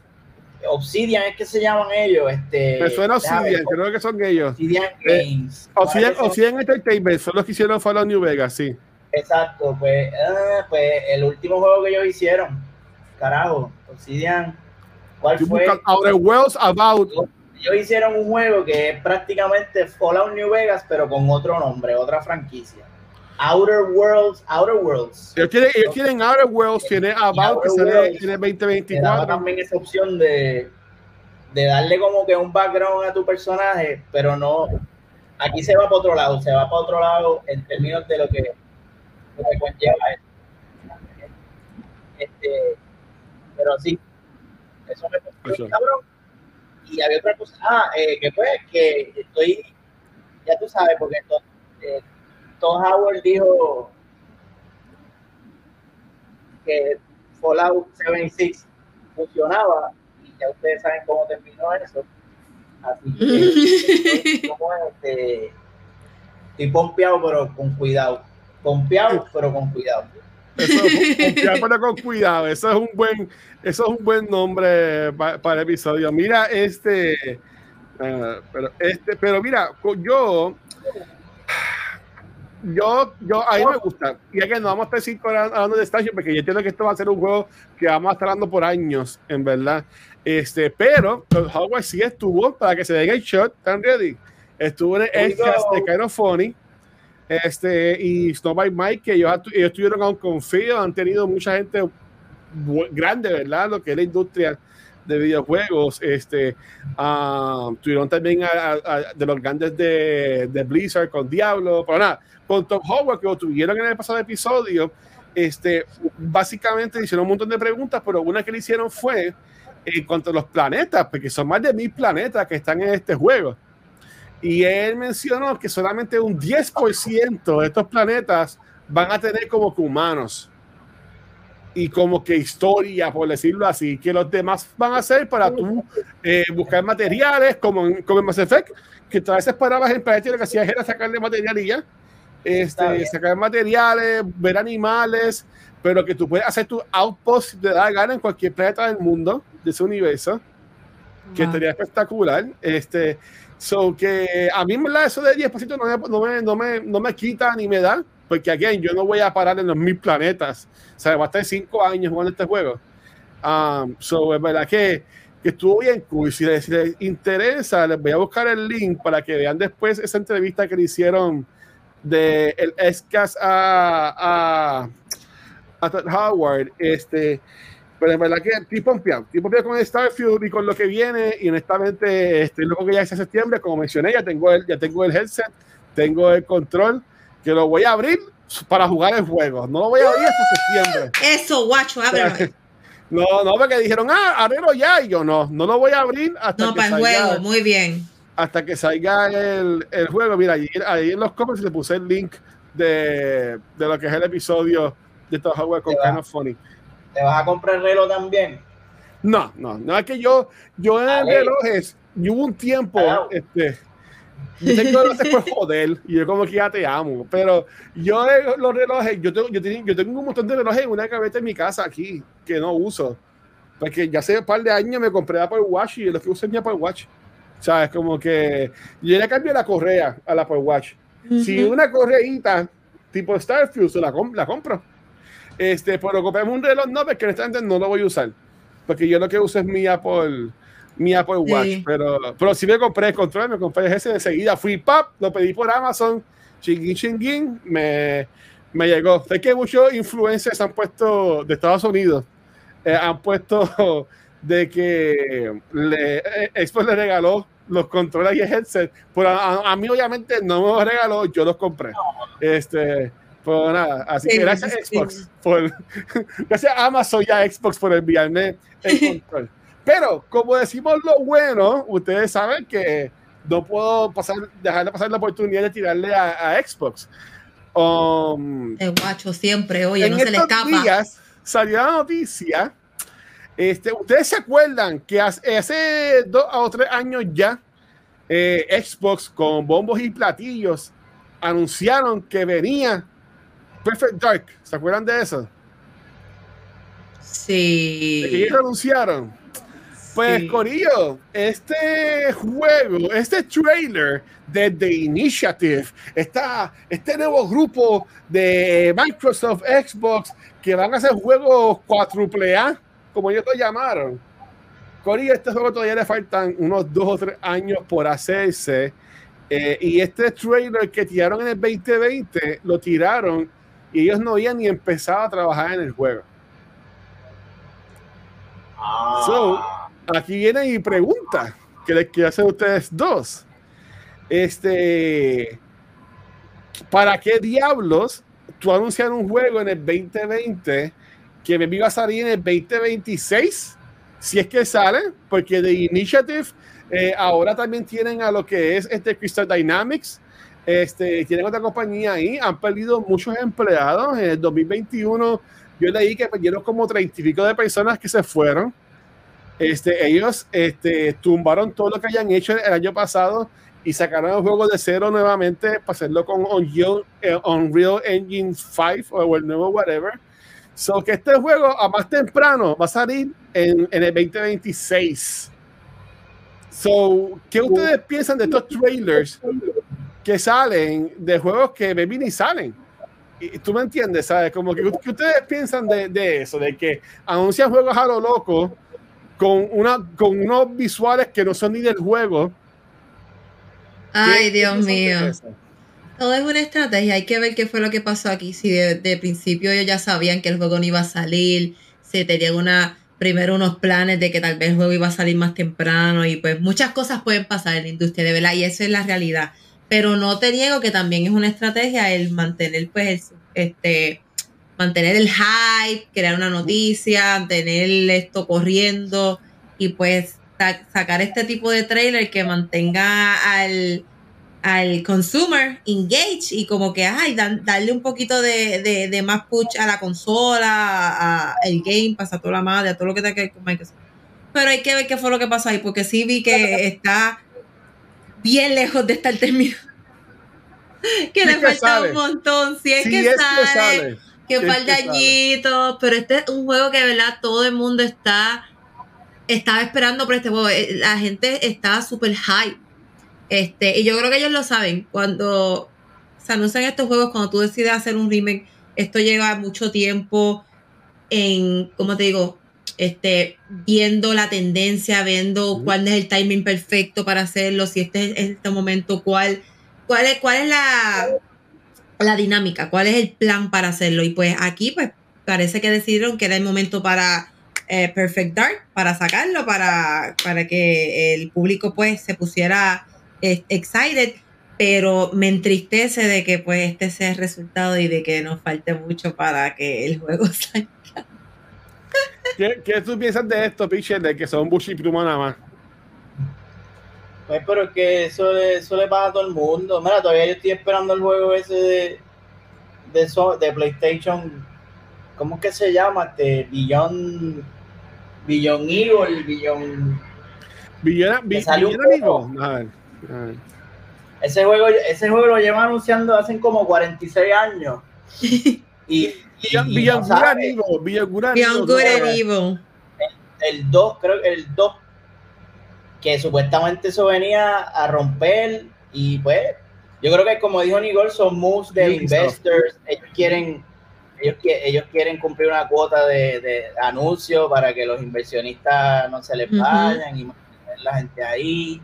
Obsidian es que se llaman ellos, este. Me suena Obsidian, ver, creo que son ellos. Obsidian Eh, Games. Obsidian. Obsidian Entertainment son los que hicieron Fallout New Vegas, sí. Exacto, pues, ah, pues el último juego que ellos hicieron, carajo, Obsidian, ¿cuál Estoy fue? Outer Worlds About. ellos hicieron un juego que es prácticamente Fallout New Vegas, pero con otro nombre, otra franquicia. Outer Worlds, Outer Worlds. Ellos tienen, ellos tienen Outer Worlds, tiene About que sale en el Te daba 2024. también esa opción de, de darle como que un background a tu personaje, pero no. Aquí se va para otro lado, se va para otro lado en términos de lo que, lo que conlleva. Este, pero sí, eso me Eso. cabrón. Y había otra cosa, ah, eh, que fue que estoy, ya tú sabes, porque to- eh, Tom Howard dijo que Fallout 76 funcionaba y ya ustedes saben cómo terminó eso. Así que estoy, como este, estoy pompeado, pero con cuidado. Pompeado, pero con cuidado. Eso, pero con cuidado. Eso es un buen, eso es un buen nombre pa- para el episodio. Mira, este, ah, pero este, pero mira, yo, yo, yo, a mí me gusta. Y es que no vamos a estar cinco horas hablando de Station, porque yo entiendo que esto va a ser un juego que vamos a estar hablando por años, en verdad. Este, pero Hogwarts sí estuvo para que se den el shot, ¿están ready? Estuvo en el de Kind of Funny. Este, y Snow by Mike, que ellos, ellos estuvieron con confío, han tenido mucha gente grande, ¿verdad? Lo que es la industria de videojuegos. Este, ah, tuvieron también a, a- a- de los grandes de, de Blizzard con Diablo, pero nada, con Tom Howard, que lo tuvieron en el pasado episodio. Este, básicamente hicieron un montón de preguntas, pero una que le hicieron fue en cuanto a los planetas, porque son más de mil planetas que están en este juego. Y él mencionó que solamente un 10% de estos planetas van a tener como que humanos y como que historia, por decirlo así, que los demás van a ser para tú eh, buscar materiales, como en, como en Mass Effect, que a veces parabas en planeta y lo que hacías era sacarle material y ya. Este, sacar materiales, ver animales, pero que tú puedes hacer tu outpost si te da gana en cualquier planeta del mundo, de ese universo que estaría espectacular. Este, so que a mí, verdad, eso del 10% no me, no, me, no, me, no me quita ni me da, porque again, yo no voy a parar en los mil planetas. O sea, va a estar cinco años jugando este juego. Um, so, es verdad que, que estuvo bien cool. Si les, si les interesa, les voy a buscar el link para que vean después esa entrevista que le hicieron de el Escas a, a, a Todd Howard. Este, pero en verdad que estoy pompeado. Estoy pompeado con Starfield y con lo que viene. Y honestamente, estoy loco que ya sea septiembre. Como mencioné, ya tengo el, ya tengo el headset, tengo el control, que lo voy a abrir para jugar el juego. No lo voy a abrir hasta septiembre. Eso, guacho, ábrelo. No, no, porque dijeron, ah, ábrelo ya. Y yo no, no lo voy a abrir hasta No, que para el juego, muy bien. hasta que salga el, el juego. Mira, ahí, ahí en los comments le puse el link de, de lo que es el episodio de Todd Howard con. Kind of Funny. ¿Te vas a comprar el reloj también? No, no, no es que yo, yo en Ale. relojes, yo hubo un tiempo, este, yo tengo relojes por joder, y yo como que ya te amo, pero yo los relojes, yo tengo, yo, tengo, yo tengo un montón de relojes en una gaveta en mi casa aquí, que no uso, porque ya hace un par de años me compré Apple Watch y los que uso es mi Apple Watch. ¿Sabes? Como que yo le cambio la correa a la Apple Watch. Si una correita tipo Starfield, la, la compro. Este, pero compramos un reloj no, porque honestamente no lo voy a usar. Porque yo lo que uso es mi Apple, mi Apple Watch. Pero, pero si me compré el control, me compré ese de seguida. Fui pap, lo pedí por Amazon, chinguín, chinguín, me, me llegó. Sé que muchos influencers han puesto de Estados Unidos, eh, han puesto de que le, eh, Xbox le regaló los controles y el headset. Pero a, mí, obviamente, no me los regaló, yo los compré. Este, pues nada, así que gracias Xbox por, gracias Amazon y a Xbox por enviarme el control. Pero como decimos lo bueno, ustedes saben que no puedo pasar, dejar de pasar la oportunidad de tirarle a, Xbox. Um, el guacho siempre, oye, no se le escapa. Días salió la noticia. Este, ustedes se acuerdan que hace, dos o tres años ya eh, Xbox con bombos y platillos anunciaron que venía Perfect Dark. ¿Se acuerdan de eso? Sí. ¿De que anunciaron? Pues, Corillo, este juego, este trailer de The Initiative, está este nuevo grupo de Microsoft, Xbox, que van a hacer juegos cuádruple A, como ellos lo llamaron. Corillo, este juego todavía le faltan unos dos o tres años por hacerse. Eh, y este trailer que tiraron en el 2020, lo tiraron y ellos no habían ni empezado a trabajar en el juego. Ah. So, aquí viene mi pregunta que les quiero hacer a ustedes dos. Este, ¿para qué diablos tú anuncias un juego en el 2020 que me iba a salir en el 2026? Si es que sale, porque The Initiative eh, ahora también tienen a lo que es este Crystal Dynamics, este, tienen otra compañía ahí, han perdido muchos empleados. En el 2021 yo leí que perdieron como 30 y pico de personas que se fueron. Este, ellos este, tumbaron todo lo que hayan hecho el año pasado y sacaron el juego de cero nuevamente para hacerlo con Unreal, eh, Unreal Engine 5 o el nuevo whatever. So que este juego a más temprano va a salir en, en el 2026. So, ¿qué ustedes piensan de estos trailers que salen de juegos que maybe ni salen. Y tú me entiendes, ¿sabes? Como que, ustedes piensan de, de, eso, de que anuncian juegos a lo loco con, una, con unos visuales que no son ni del juego. Ay, Dios mío. Todo es una estrategia. Hay que ver qué fue lo que pasó aquí. Si de, principio ellos ya sabían que el juego no iba a salir, se tenían una, primero unos planes de que tal vez el juego iba a salir más temprano y pues muchas cosas pueden pasar en la industria, de verdad, y esa es la realidad pero no te niego que también es una estrategia el mantener, pues, este, mantener el hype, crear una noticia, tener esto corriendo y pues sacar este tipo de trailer que mantenga al, al consumer engaged y como que, ay, darle un poquito de, más push a la consola, a, el game, pasa toda la madre, a todo lo que te que Pero hay que ver qué fue lo que pasó ahí, porque sí vi que está bien lejos de estar terminado. que le falta un montón. Si es, que, sale, que, falta añitos, pero este es un juego que de verdad todo el mundo está estaba esperando por este juego. Eh, la gente estaba súper hype. Este, y yo creo que ellos lo saben. Cuando se anuncian estos juegos, cuando tú decides hacer un remake, esto lleva mucho tiempo en, ¿cómo te digo? este, viendo la tendencia, viendo cuál es el timing perfecto para hacerlo, si este es este momento, cuál, cuál es, cuál es la, la dinámica, cuál es el plan para hacerlo. Y pues aquí, pues, parece que decidieron que era el momento para eh, Perfect Dark, para sacarlo, para, para que el público pues se pusiera eh, excited. Pero me entristece de que pues este sea el resultado y de que nos falte mucho para que el juego salga. ¿Qué, ¿Qué, tú piensas de esto, Pichel, de que son Bush y Pluma nada más? Pues, pero es que eso, eso le pasa a todo el mundo. Mira, todavía yo estoy esperando el juego ese de, de, de PlayStation. ¿Cómo es que se llama? Este, Beyond, Beyond Evil, Beyond... Beyond, Beyond, A ver, Ese juego, ese juego lo llevan anunciando hace como 46 años. y Beyond Good and Evil. El 2, creo que el 2. Que supuestamente eso venía a romper y pues yo creo que como dijo Nicole son moves de investors, ellos quieren ellos, ellos quieren cumplir una cuota de, de anuncio para que los inversionistas no se les vayan y mantener la gente ahí.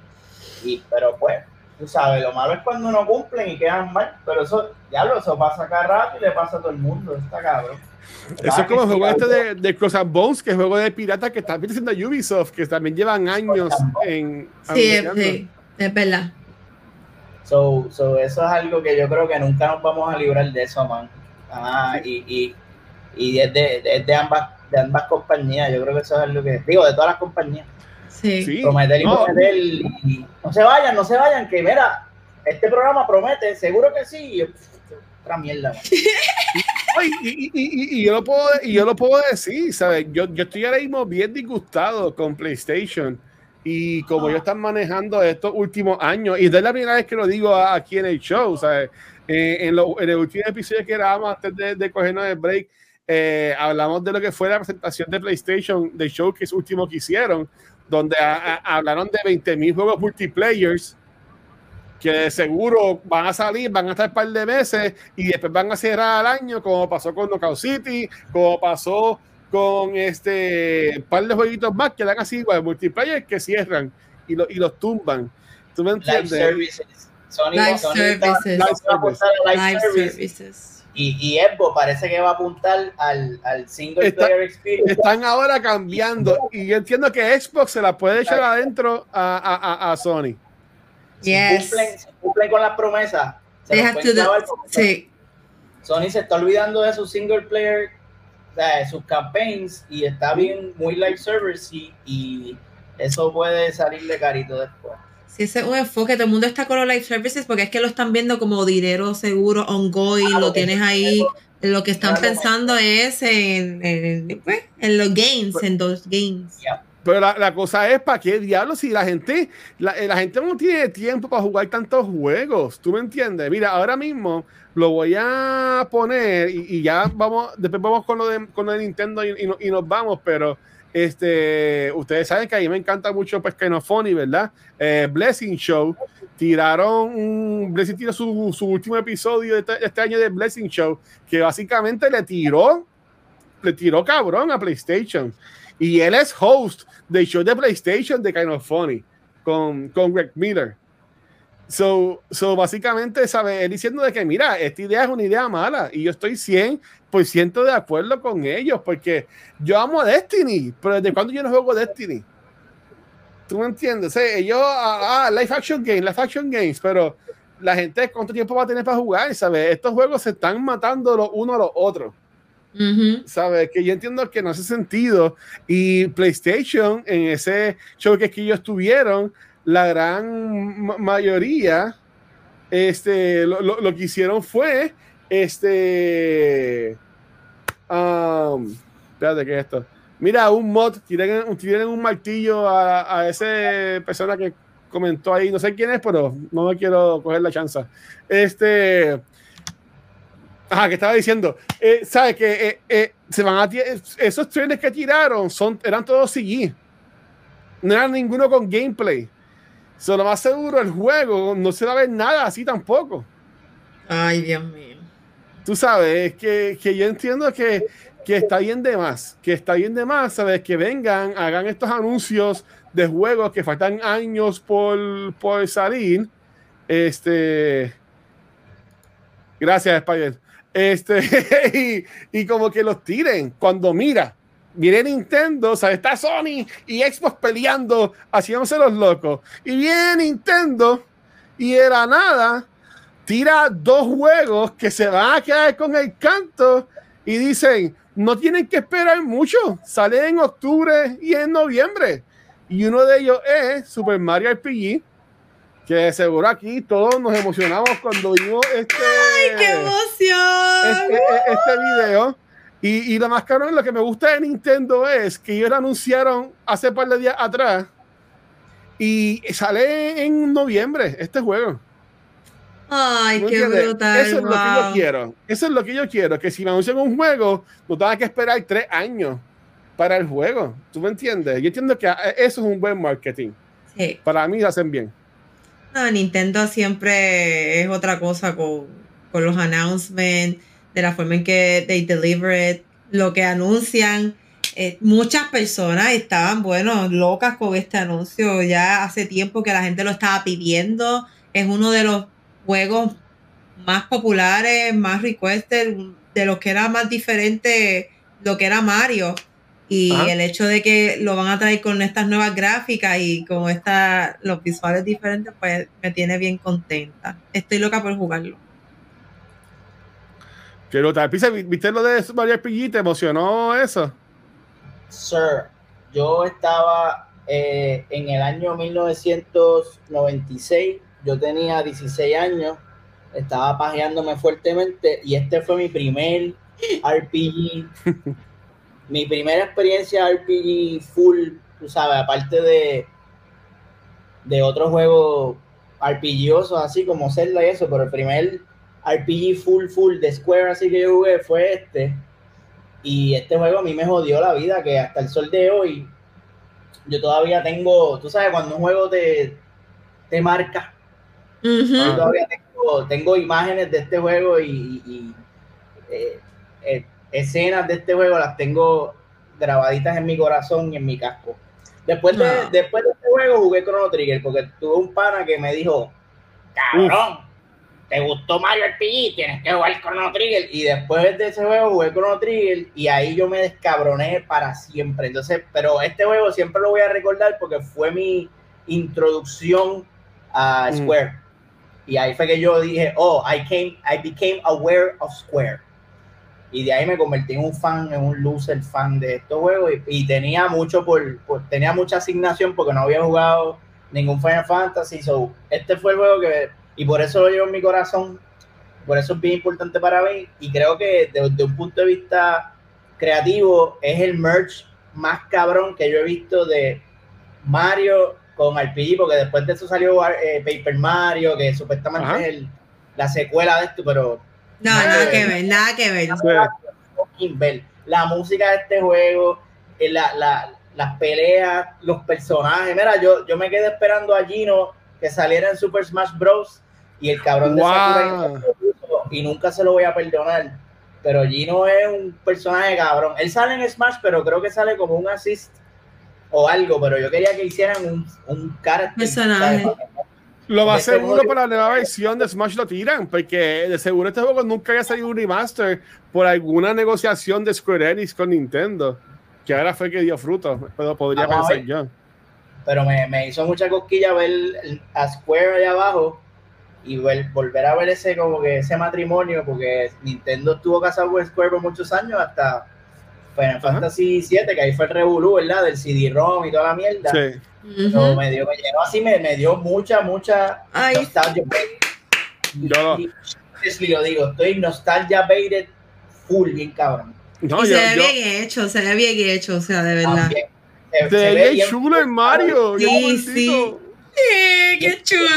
Y pero pues tú sabes, lo malo es cuando no cumplen y quedan mal, pero eso, ya lo, eso pasa acá rápido y le pasa a todo el mundo, está cabrón. Eso es como el juego este de, de Cross and Bones, que es juego de pirata que está haciendo Ubisoft, que también llevan años en. Sí, sí, es verdad. So, so, eso es algo que yo creo que nunca nos vamos a librar de eso, man. Ah, y, y, y es, de, es de, ambas, de ambas compañías, yo creo que eso es algo que. Digo, de todas las compañías. Sí. Prometer y no. prometer. Y, no se vayan, no se vayan, que mira, este programa promete, seguro que sí. otra mierda. y, y, y, y, yo lo puedo, y yo lo puedo decir, ¿sabes? Yo, yo estoy ahora mismo bien disgustado con PlayStation y como ah. ellos están manejando estos últimos años, y es la primera vez que lo digo aquí en el show, ¿sabes? Eh, en, lo, en, el último episodio que grabamos antes de, de cogernos el break, eh, hablamos de lo que fue la presentación de PlayStation, de show que es último que hicieron, donde a, a, hablaron de 20.000 juegos multiplayers que de seguro van a salir, van a estar un par de meses y después van a cerrar al año, como pasó con Knockout City, como pasó con este par de jueguitos más que dan así igual, multiplayer que cierran y, lo, y los tumban. ¿Tú me entiendes? Live services. Sony, live Sony services. Está, live, live services. services. Y, y Evo parece que va a apuntar al, al single Está, player experience. Están ahora cambiando y yo entiendo que Xbox se la puede echar adentro a, a, a, a Sony. Si, yes. cumplen, si cumplen con las promesas, se They have to do, sí. Sony se está olvidando de su single player, de sus campaigns y está bien muy live service y, y eso puede salirle carito después. Sí, ese es un enfoque. Todo el mundo está con los live services porque es que lo están viendo como dinero seguro, ongoing, ah, lo tienes ahí. Lo que están pensando es en, en, pues, en los games, pues, en dos games. Yeah. Pero la, cosa es, ¿para qué diablos? Si la gente, la, la, gente no tiene tiempo para jugar tantos juegos, ¿tú me entiendes? Mira, ahora mismo lo voy a poner y, ya vamos, después vamos con lo de, con de Nintendo y, nos vamos, pero este, ustedes saben que a mí me encanta mucho pues Funny, ¿verdad? Eh, Blessing Show. Tiraron un. Blessing tiró su, su último episodio de este, este, año de Blessing Show, que básicamente le tiró, le tiró cabrón a PlayStation. Y él es host del show de PlayStation de Kind of Funny con, con Greg Miller. So, so básicamente, ¿sabe? Él diciendo de que, mira, esta idea es una idea mala y yo estoy 100% de acuerdo con ellos porque yo amo Destiny, pero ¿desde cuándo yo no juego Destiny? ¿Tú me entiendes? O sea, ellos, ah, ah, Life Action Games, Life Action Games, pero la gente, ¿cuánto tiempo va a tener para jugar? ¿Sabes? Estos juegos se están matando los unos a los otros. ¿Sabes? Que yo entiendo que no hace sentido. Y PlayStation, en ese show que, ellos tuvieron, la gran mayoría, este, lo, lo, que hicieron fue, este, um, espérate, ¿qué es esto? Mira, un mod, tiren, tiren un martillo a, a esa persona que comentó ahí, no sé quién es, pero no me quiero coger la chance. Este, ajá, que estaba diciendo, eh, ¿sabes que eh, eh, se van a esos trenes que tiraron son, eran todos CG, no eran ninguno con gameplay. So, lo más seguro, el juego no se va a ver nada así tampoco. Ay, Dios mío. Tú sabes, que, que yo entiendo que, que está bien de más, que está bien de más, ¿sabes? Que vengan, hagan estos anuncios de juegos que faltan años por, por salir. Este. Gracias, Spider. Este, y, y como que los tiren cuando mira viene Nintendo, o sea, está Sony y Xbox peleando, haciéndose los locos. Y viene Nintendo y era nada, tira dos juegos que se van a quedar con el canto y dicen, no tienen que esperar mucho, sale en octubre y en noviembre. Y uno de ellos es Super Mario RPG, que seguro aquí todos nos emocionamos cuando vimos este, ¡Ay, qué emoción! este, este video y, y lo más caro, lo que me gusta de Nintendo es que ellos lo anunciaron hace par de días atrás y sale en noviembre este juego. Ay, qué brutal. Eso es wow. lo que yo quiero. Eso es lo que yo quiero. Que si me anuncian un juego, no tenga que esperar tres años para el juego. ¿Tú me entiendes? Yo entiendo que eso es un buen marketing. Sí. Para mí lo hacen bien. No, Nintendo siempre es otra cosa con, con los announcements, de la forma en que they deliver it, lo que anuncian. Eh, muchas personas estaban, bueno, locas con este anuncio. Ya hace tiempo que la gente lo estaba pidiendo. Es uno de los juegos más populares, más requested, de los que era más diferente lo que era Mario. Y Ajá. el hecho de que lo van a traer con estas nuevas gráficas y con esta, los visuales diferentes, pues me tiene bien contenta. Estoy loca por jugarlo. Quiero ¿viste lo de Mario RPG? ¿Te emocionó eso? Sir, yo estaba eh, en el año 1996, yo tenía 16 años, estaba pajeándome fuertemente y este fue mi primer RPG, mi primera experiencia RPG full, tú sabes, aparte de, de otros juegos RPGosos así como Zelda y eso, pero el primer RPG full full de Square así que yo jugué fue este. Y este juego a mí me jodió la vida, que hasta el sol de hoy yo todavía tengo, tú sabes, cuando un juego te, te marca, yo todavía tengo, tengo imágenes de este juego y, y, eh, eh, escenas de este juego las tengo grabaditas en mi corazón y en mi casco. Después de, Ah. después de este juego jugué Chrono Trigger porque tuve un pana que me dijo, cabrón, ¿te gustó Mario RPG? Tienes que jugar Chrono Trigger. Y después de ese juego jugué Chrono Trigger y ahí yo me descabroné para siempre. Entonces, pero este juego siempre lo voy a recordar porque fue mi introducción a Mm. Square. Y ahí fue que yo dije, oh, I came, I became aware of Square. Y de ahí me convertí en un fan, en un loser fan de estos juegos. Y, y tenía mucho por, por- tenía mucha asignación porque no había jugado ningún Final Fantasy. So, este fue el juego que, y por eso lo llevo en mi corazón. Por eso es bien importante para mí. Y creo que desde un punto de vista creativo, es el merch más cabrón que yo he visto de Mario con RPG, porque después de eso salió eh, Paper Mario, que supuestamente Ajá. es el- la secuela de esto, pero No, Nada nada que ver. nada que ver. La música de este juego, eh, la, la- las peleas, los personajes. Mira, yo, yo me quedé esperando a Gino que saliera en Super Smash Bros. Y el cabrón de Wow. Sakurai y nunca se lo voy a perdonar. Pero Gino es un personaje cabrón. Él sale en Smash, pero creo que sale como un assist o algo. Pero yo quería que hicieran un, un carácter. Personaje. ¿sabes? Lo más Este seguro juego- para la nueva versión de Smash lo tiran, porque de seguro este juego nunca haya salido un remaster por alguna negociación de Square Enix con Nintendo, que ahora fue que dio fruto, pero podría pensar yo. pero me, me hizo mucha cosquilla ver a Square allá abajo y ver- volver a ver ese como que ese matrimonio porque Nintendo estuvo casado con Square por muchos años hasta Final Fantasy VII que ahí fue el revolú, ¿verdad? Del CD-ROM y toda la mierda. Sí. Pero Ujú. me dio, me llenó así, me, me dio mucha, mucha Ay. nostalgia. Yo- Y- y lo digo, estoy nostalgia baited full, bien cabrón. No, y yo, se ve yo- bien hecho, se ve bien hecho, o sea, de verdad. Se- se se ve ve bien chulo en Mario. qué Sí, sí. Sí, qué chulo.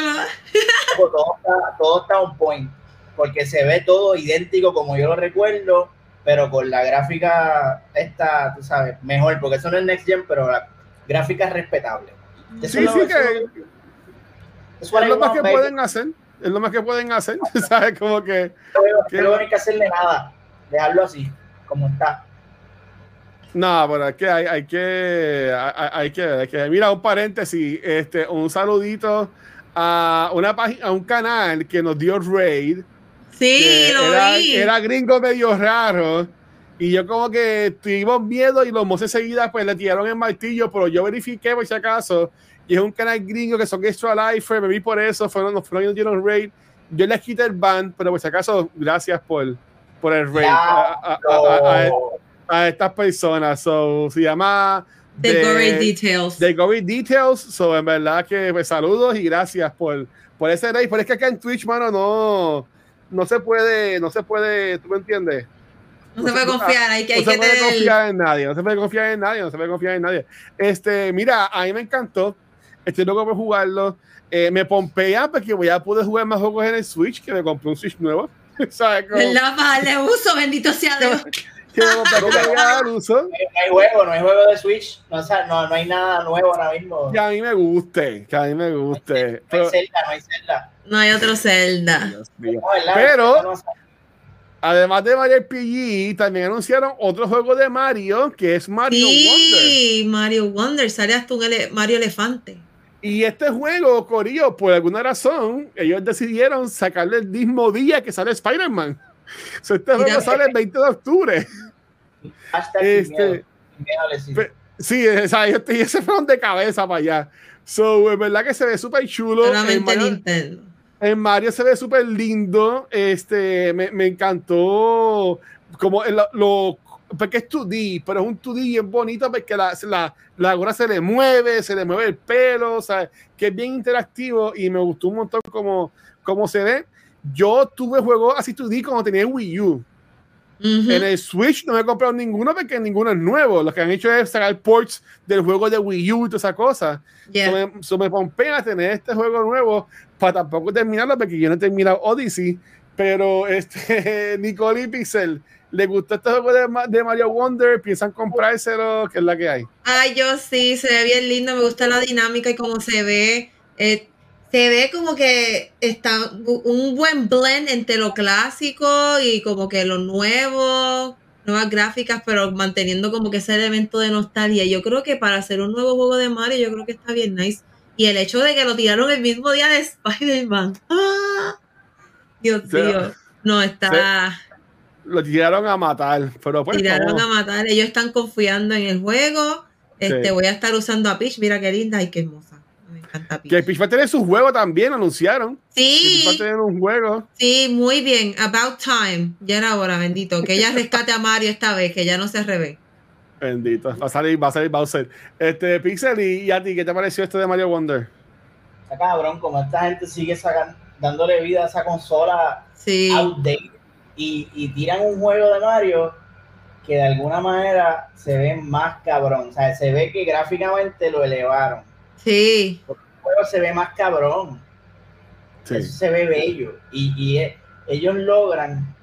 todo está, todo está on point, porque se ve todo idéntico como yo lo recuerdo, pero con la gráfica esta, tú sabes, mejor, porque eso no es Next Gen, pero la gráfica es respetable. Eso Sí, es lo- sí, eso que es lo- es más que pueden hacer. Es lo más que pueden hacer. ¿Sabes? Como que. Creo que no hay que hacerle nada, dejarlo así, como está. No, pero es que hay, hay que, hay, hay que, hay que- mira, un paréntesis, este, un saludito a una página, a un canal que nos dio raid. Sí, lo era, vi. era gringo medio raro. Y yo como que tuvimos miedo y los mozos enseguida pues le tiraron el martillo, pero yo verifiqué por si acaso. Y es un canal gringo que son extra life, me vi por eso, fueron, nos fueron y nos dieron raid. Yo les quité el ban, pero por si acaso, gracias por, por el raid a, a- a- a- a- a estas personas. So, se llama The The- Gory Details. The Gory Details. So, en verdad que pues, saludos y gracias por, por ese raid. Pero es que acá en Twitch, mano, no, no se puede, no se puede, ¿tú me entiendes? no se puede confiar, hay que, hay no se que puede tener. confiar en nadie, no se puede confiar en nadie, no se puede confiar en nadie. Este, mira, a mí me encantó, estoy loco por jugarlo. Eh, me pompea porque voy a poder jugar más juegos en el Switch, que me compré un Switch nuevo. ¿Sabes? Como- ¿Verdad? Para darle uso, bendito sea Dios. No hay juego, no hay juego de Switch. No, o sea, no, no hay nada nuevo ahora mismo. Que a mí me guste, que a mí me guste. No hay Pero, Zelda, no hay Zelda. No hay otro Zelda. Pero- Además de Mario RPG, también anunciaron otro juego de Mario que es Mario Wonder. Sí, Mario Wonder. Sale hasta un ele- Mario Elefante. Y este juego, Corillo, por alguna razón, ellos decidieron sacarle el mismo día que sale Spider-Man. O sea, este juego sale el 20 de octubre. hashtag Este-. Pe- Sí, o sea, ellos, ellos se fueron de cabeza para allá. So, es verdad que se ve súper chulo. Solamente Mario, el Mario se ve súper lindo. Este, me, me encantó como el- lo, porque es 2D, pero es un 2D bien bonito porque la, la, la gorra se le mueve, se le mueve el pelo, o sea, que es bien interactivo y me gustó un montón como, como se ve. Yo tuve juegos así 2D cuando tenía Wii U. En el Switch no me he comprado ninguno porque ninguno es nuevo. Lo que han hecho es sacar ports del juego de Wii U y toda esa cosa. Yeah. So me, so me pompea tener este juego nuevo para tampoco terminarlo porque yo no he terminado Odyssey. Pero este, Nicole y Pixel, ¿le gustó este juego de, de Mario Wonder? ¿Piensan comprárselo? ¿Qué es la que hay? Ay, yo sí, se ve bien lindo, me gusta la dinámica y cómo se ve. eh, se ve como que está un buen blend entre lo clásico y como que lo nuevo, nuevas gráficas, pero manteniendo como que ese elemento de nostalgia. Yo creo que para hacer un nuevo juego de Mario, yo creo que está bien nice. Y el hecho de que lo tiraron el mismo día de Spider-Man. ¡Ah! Dios mío. No, está. Lo tiraron a matar. Pero pues, tiraron no. a matar. Ellos están confiando en el juego. Este, Sí. voy a estar usando a Peach. Mira qué linda y qué hermosa. Me encanta que Peach. Va a tener su juego también, anunciaron. Que Peach va a Sí, tener un juego. sí, muy bien. About time. Ya era hora, bendito. Que ella rescate a Mario esta vez, que ya no se revés. Bendito. Va a salir, va a salir Bowser. Este, Pixel, ¿y, y a ti qué te pareció esto de Mario Wonder? Está cabrón, como esta gente sigue sacan, dándole vida a esa consola Sí, outdated y, y tiran un juego de Mario que de alguna manera se ve más cabrón. O sea, se ve que gráficamente lo elevaron. Sí. El juego se ve más cabrón. Sí. Eso se ve bello. Y, y e- ellos logran.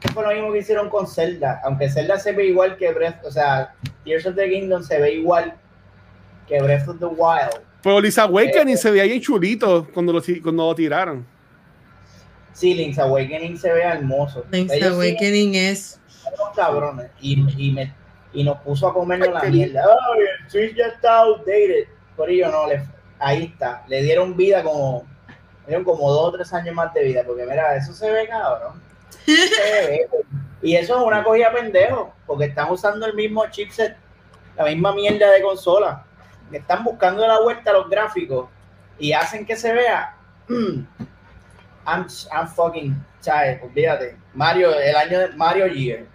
que fue lo mismo que hicieron con Zelda. Aunque Zelda se ve igual que Breath, o sea, Tears of the Kingdom se ve igual que Breath of the Wild. Pero Lisa Awakening se veía bien chulito cuando lo, cuando lo tiraron. Sí, Link's Awakening se ve hermoso. Link's Ellos sí Awakening es. son cabrones. Y, y, me, y nos puso a comernos la mierda. Ay, el Switch ya está outdated. Por ello no, le, ahí está. Le dieron vida como. Le dieron como dos o tres años más de vida. Porque mira, eso se ve cabrón. Eso se ve. Y eso es una cogida pendejo. Porque están usando el mismo chipset, la misma mierda de consola. Están buscando la vuelta a los gráficos y hacen que se vea. mm, I'm, I'm fucking child, olvídate. Mario, el año de Mario Year.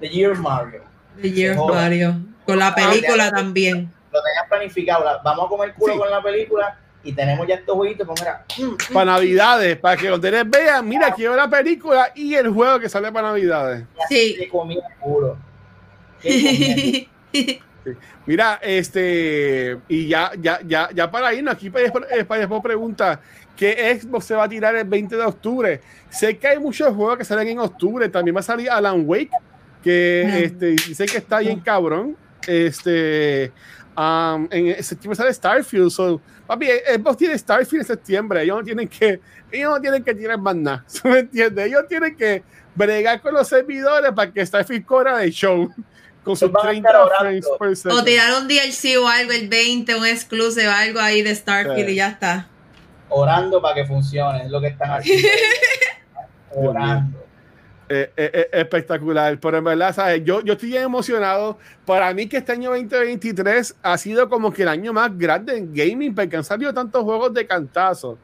The Year Mario. The Year. Mario. Con la película también. Lo tenías planificado. la- Vamos a comer culo Sí. con la película y tenemos ya estos jueguitos. Pues mira, Para Navidades, para que ustedes vean, mira, quiero la película y el juego que sale para Navidades. Sí. que comía culo. Mira, este, y ya, ya, ya, ya para irnos, aquí para después pregunta, ¿qué Xbox se va a tirar el 20 de octubre? Sé que hay muchos juegos que salen en octubre, también va a salir Alan Wake, que este, dice que está bien cabrón. Este, um, en septiembre sale Starfield, so, papi, Xbox tiene Starfield en septiembre, ellos no tienen que, ellos no tienen que tirar más nada, ¿sí ¿me entiendes? Ellos tienen que bregar con los servidores para que Starfield corra de show. Con sus Van a 30 estar orando. frames per O second. tirar un DLC o algo, el 20, un exclusive, algo ahí de Starfield Sí. y ya está. Orando para que funcione, es lo que están haciendo. Orando. Eh, eh, eh, espectacular, pero en verdad, ¿sabes? Yo, yo estoy emocionado. Para mí que este año 2023 ha sido como que el año más grande en gaming, porque han salido tantos juegos de cantazo,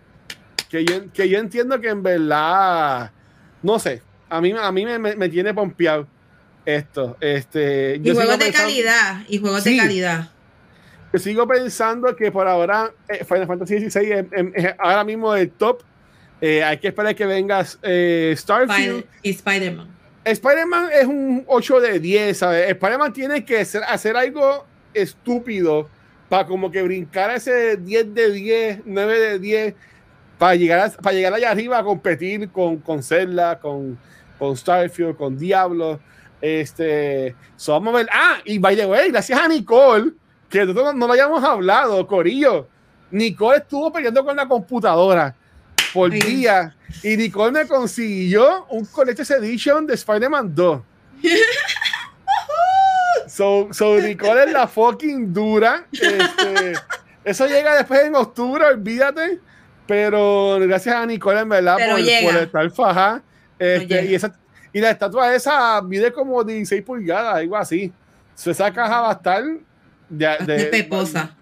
que yo, que yo entiendo que en verdad, no sé, a mí, a mí me, me- me tiene pompeado esto. Este, Y yo juegos de pensando- calidad. Y juegos Sí. de calidad. Yo sigo pensando que por ahora eh, Final Fantasy XVI es, es- es ahora mismo el top. Eh, hay que esperar que venga eh, Starfield. Y Spider-Man. Spider-Man es un 8 de 10, ¿sabes? Spider-Man tiene que hacer, hacer algo estúpido para como que brincar a ese 10 de 10, 9 de 10, para llegar, a- para llegar allá arriba a competir con, con Zelda, con, con Starfield, con Diablo. Este, so vamos a ver. Ah, y by the way, gracias a Nicole, que nosotros no lo hayamos hablado, Corillo. Nicole estuvo peleando con la computadora por día y Nicole me consiguió un Collector's Edition de Spider-Man 2. So, so Nicole es la fucking dura. Este, eso llega después en octubre, olvídate. Pero gracias a Nicole, en verdad, por, por estar faja. Este, y, esa, y la estatua esa mide como 16 pulgadas, algo así. So, esa caja va a estar de- peposa.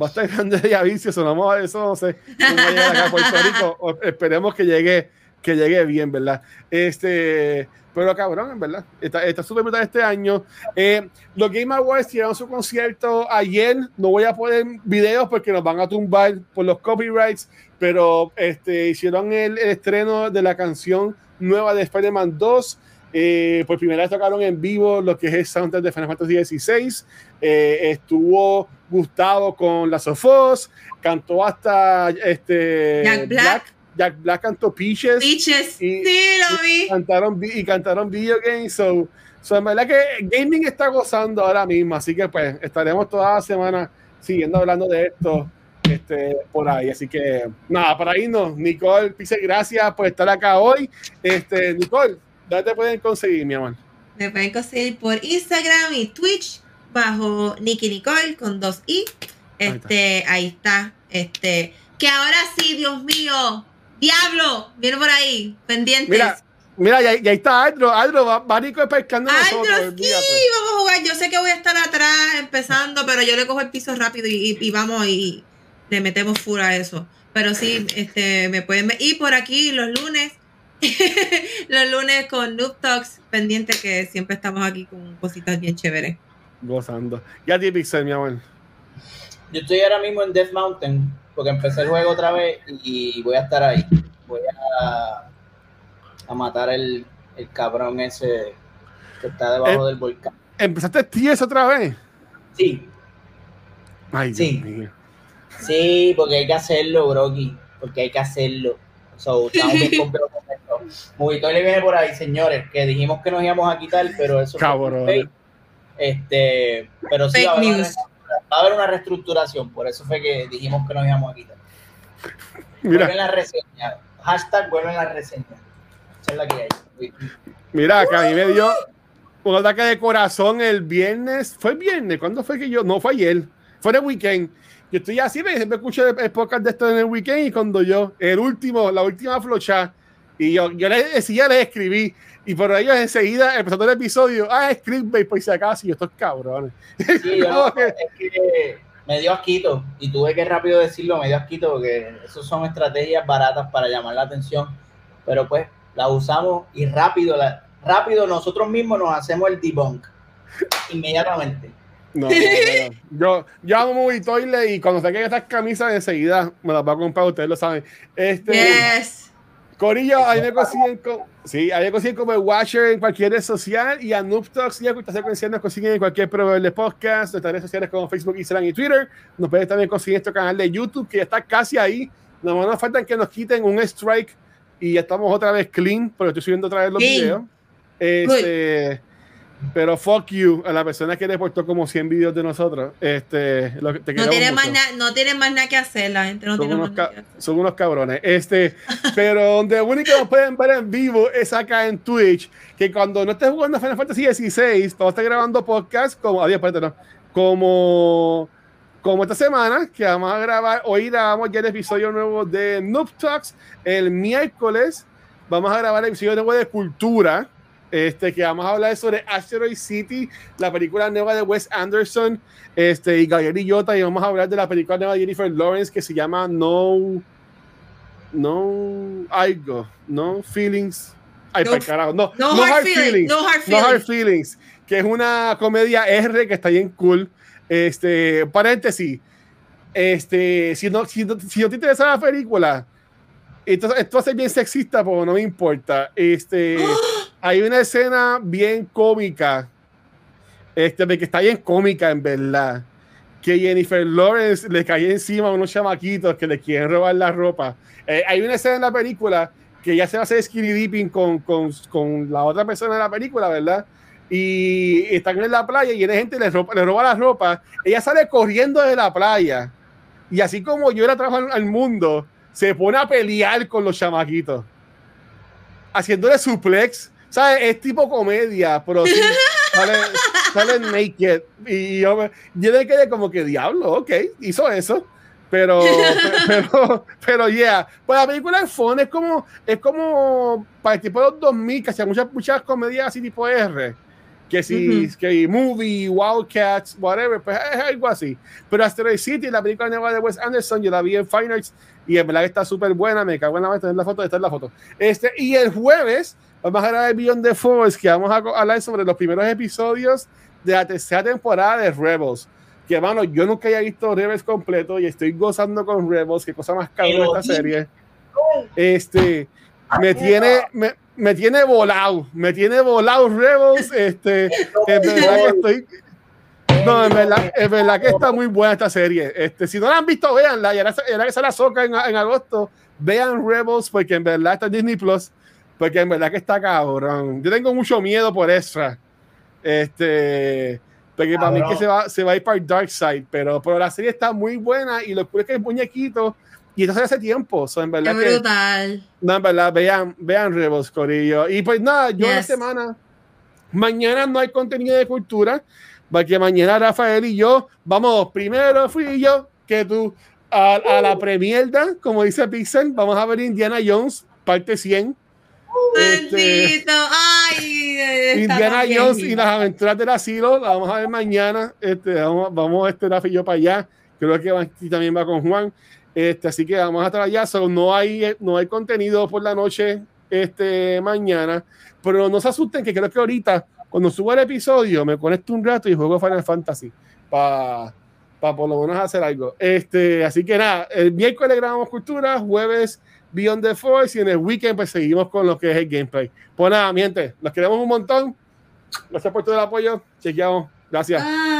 Va a estar grande de aviso, eso a eso, no sé va a acá a Puerto Rico. O- esperemos que llegue, que llegue bien, ¿verdad? Este, pero cabrón, en verdad, está está súper brutal este año. Eh, los Game Awards tiraron su concierto ayer, no voy a poner videos porque nos van a tumbar por los copyrights, pero este, hicieron el, el estreno de la canción nueva de Spider-Man 2. Eh, por primera vez tocaron en vivo lo que es el soundtrack de Final Fantasy XVI. Eh, estuvo Gustavo con la Sofos, cantó hasta este Jack Black. Jack Black cantó Peaches Peaches, Y- sí, lo vi. cantaron vi- y cantaron video games. So, so, en verdad que gaming está gozando ahora mismo, así que pues estaremos toda la semana siguiendo hablando de esto este, por ahí. Así que nada, para irnos, Nicole, Pise, gracias por estar acá hoy. Este, Nicole, ¿dónde te pueden conseguir, mi amor? Me pueden conseguir por Instagram y Twitch bajo Nicky Nicole con dos i. Este, ahí está. Este, que ahora sí, Dios mío, diablo, viene por ahí, pendientes. Mira, mira, ya, ya está Aldro, Aldro, va, va Nico pescando Ay, nosotros, sí, vamos a jugar. Yo sé que voy a estar atrás empezando, pero yo le cojo el piso rápido y, y- y vamos y le metemos fura a eso. Pero sí, este, me pueden ver. Y por aquí los lunes, los lunes con Noob Talks, pendiente que siempre estamos aquí con cositas bien chéveres. Gozando. Ya a ti, Pixel, mi amor. Yo estoy ahora mismo en Death Mountain porque empecé el juego otra vez y voy a estar ahí. Voy a, a matar el, el cabrón ese que está debajo Eh. del volcán. ¿Empezaste TS otra vez? Sí, Ay, Dios Sí. mío. sí, porque hay que hacerlo, Brocky. Porque hay que hacerlo. So, estamos bien con esto. Movitoy le viene por ahí, señores, que dijimos que nos íbamos a quitar, pero eso Cabrón. Este, pero sí Fake va a, haber una, news. reestructura- va a haber una reestructuración, por eso fue que dijimos que nos íbamos a quitar. Mira, Vuelven las reseñas. Hashtag vuelven las reseñas. Esa es la que hay. mira, que a mí me dio un ataque de corazón el viernes. ¿Fue el viernes? ¿Cuándo fue que yo? No, fue ayer. Fue el weekend. Yo estoy así, me escucho el, el podcast de esto en el weekend y cuando yo, el último, la última flocha, y yo, yo le decía, le escribí, y por ellos enseguida, empezando el episodio, ah, es clickbait, por si acaso, y yo, estos cabrones. Sí, yo que- es que me dio asquito y tuve que rápido decirlo, me dio asquito porque esos son estrategias baratas para llamar la atención, pero pues la usamos y rápido, la, rápido nosotros mismos nos hacemos el debunk inmediatamente. No, no, no, no. Yo, yo amo Movie Toilet y cuando saquen estas camisas enseguida me las va a comprar, ustedes lo saben. Este, Yes. Corillo, ahí me consiguen con, sí, ahí me consiguen como el Watcher en cualquier red social y a Noob Talks y a Cultura Secuencial nos consiguen en cualquier proveedor de podcast, nuestras redes sociales como Facebook, Instagram y Twitter. Nos pueden también conseguir nuestro canal de YouTube que ya está casi ahí. Más nos faltan que nos quiten un strike y ya estamos otra vez clean, pero estoy subiendo otra vez los videos. Este, pero fuck you a la persona que reportó como 100 videos de nosotros. Este, lo que- te No tiene, más na- no tiene más nada que hacer, la gente no son tiene unos, más que hacer. son unos cabrones. Este, pero donde único nos pueden ver en vivo es acá en Twitch. Que cuando no estés jugando Final Fantasy XVI, vamos a estar grabando podcast como. Adiós, espérate, no. Como. Como esta semana, que vamos a grabar. Hoy grabamos ya el episodio nuevo de Noob Talks. El miércoles vamos a grabar el episodio nuevo de Cultura. Este, que vamos a hablar sobre Asteroid City, la película nueva de Wes Anderson este, y Gabriel Yota, y vamos a hablar de la película nueva de Jennifer Lawrence que se llama No. No. Algo. No Feelings. Ay, No- carajo. No, no hard feelings, no hard No Hard feelings. Feelings. Que es una comedia R que está bien cool. Este, paréntesis. Este, si no, si no, si no te interesa la película, esto, esto va a ser bien sexista, pero no me importa. Este, hay una escena bien cómica, este, que está bien cómica en verdad, que Jennifer Lawrence le cae encima a unos chamaquitos que le quieren robar la ropa. Eh, hay una escena en la película que ya se va a hacer skinny dipping con, con, con la otra persona de la película, ¿verdad? y están en la playa y viene gente le, roba, le roba la ropa. Ella sale corriendo de la playa y así como yo era trabajo al mundo, se pone a pelear con los chamaquitos, haciéndole suplex. ¿Sabes? Es tipo comedia, pero sí, sale, sale naked. Y yo, me, yo me quedé como que diablo, ok, hizo eso. Pero, pero, pero, yeah. Pues la película es fun, es como, es como para el tipo de los 2000, que hacía muchas, muchas comedias así tipo R. Que si, uh -huh. que movie, Wildcats, whatever, pues es algo así. Pero Asteroid City, la película nueva de Wes Anderson, yo la vi en Fine Arts y en verdad que está súper buena. Me cago en la tener la foto, esta es la foto. Este, y el jueves vamos a grabar Beyond the Force, que vamos a hablar sobre los primeros episodios de la tercera temporada de Rebels. Que hermano, yo nunca había visto Rebels completo y estoy gozando con Rebels, qué cosa más cabrón esta serie. Este, me tiene, me, me, tiene volado, me tiene volado Rebels, este, es verdad que estoy, no, es verdad, es verdad que está muy buena esta serie, este, si no la han visto, véanla, y ahora, ahora que se la soca en, en agosto, vean Rebels, porque en verdad está en Disney Plus, porque en verdad que está cabrón, yo tengo mucho miedo por Ezra, este, porque para mí que se va, se va a ir para el Dark Side, pero, pero la serie está muy buena y lo que es que es muñequito y esto se hace tiempo, so, en verdad Qué que, brutal. no, en verdad, vean, vean Rebels, Corillo. Y pues nada, yo Yes. la semana, mañana no hay contenido de cultura, porque mañana Rafael y yo, vamos, primero fui yo, que tú, a, a la premierda, como dice Pixel, vamos a ver Indiana Jones, parte 100. Este. Ay, está Indiana Jones y las aventuras del asilo, la vamos a ver mañana. Este, vamos, vamos este Rafa y yo para allá. Creo que Banqui también va con Juan. Este, así que vamos a estar allá. So, no, hay, no hay contenido por la noche este, mañana. Pero no se asusten, que creo que ahorita, cuando suba el episodio, me conecto un rato y juego Final Fantasy para por lo menos hacer algo. Este, así que nada, el miércoles grabamos cultura, jueves Beyond the Force y en el weekend pues seguimos con lo que es el gameplay. Pues nada, miente, los queremos un montón. Gracias por todo el apoyo. Chequeamos. Gracias. Bye.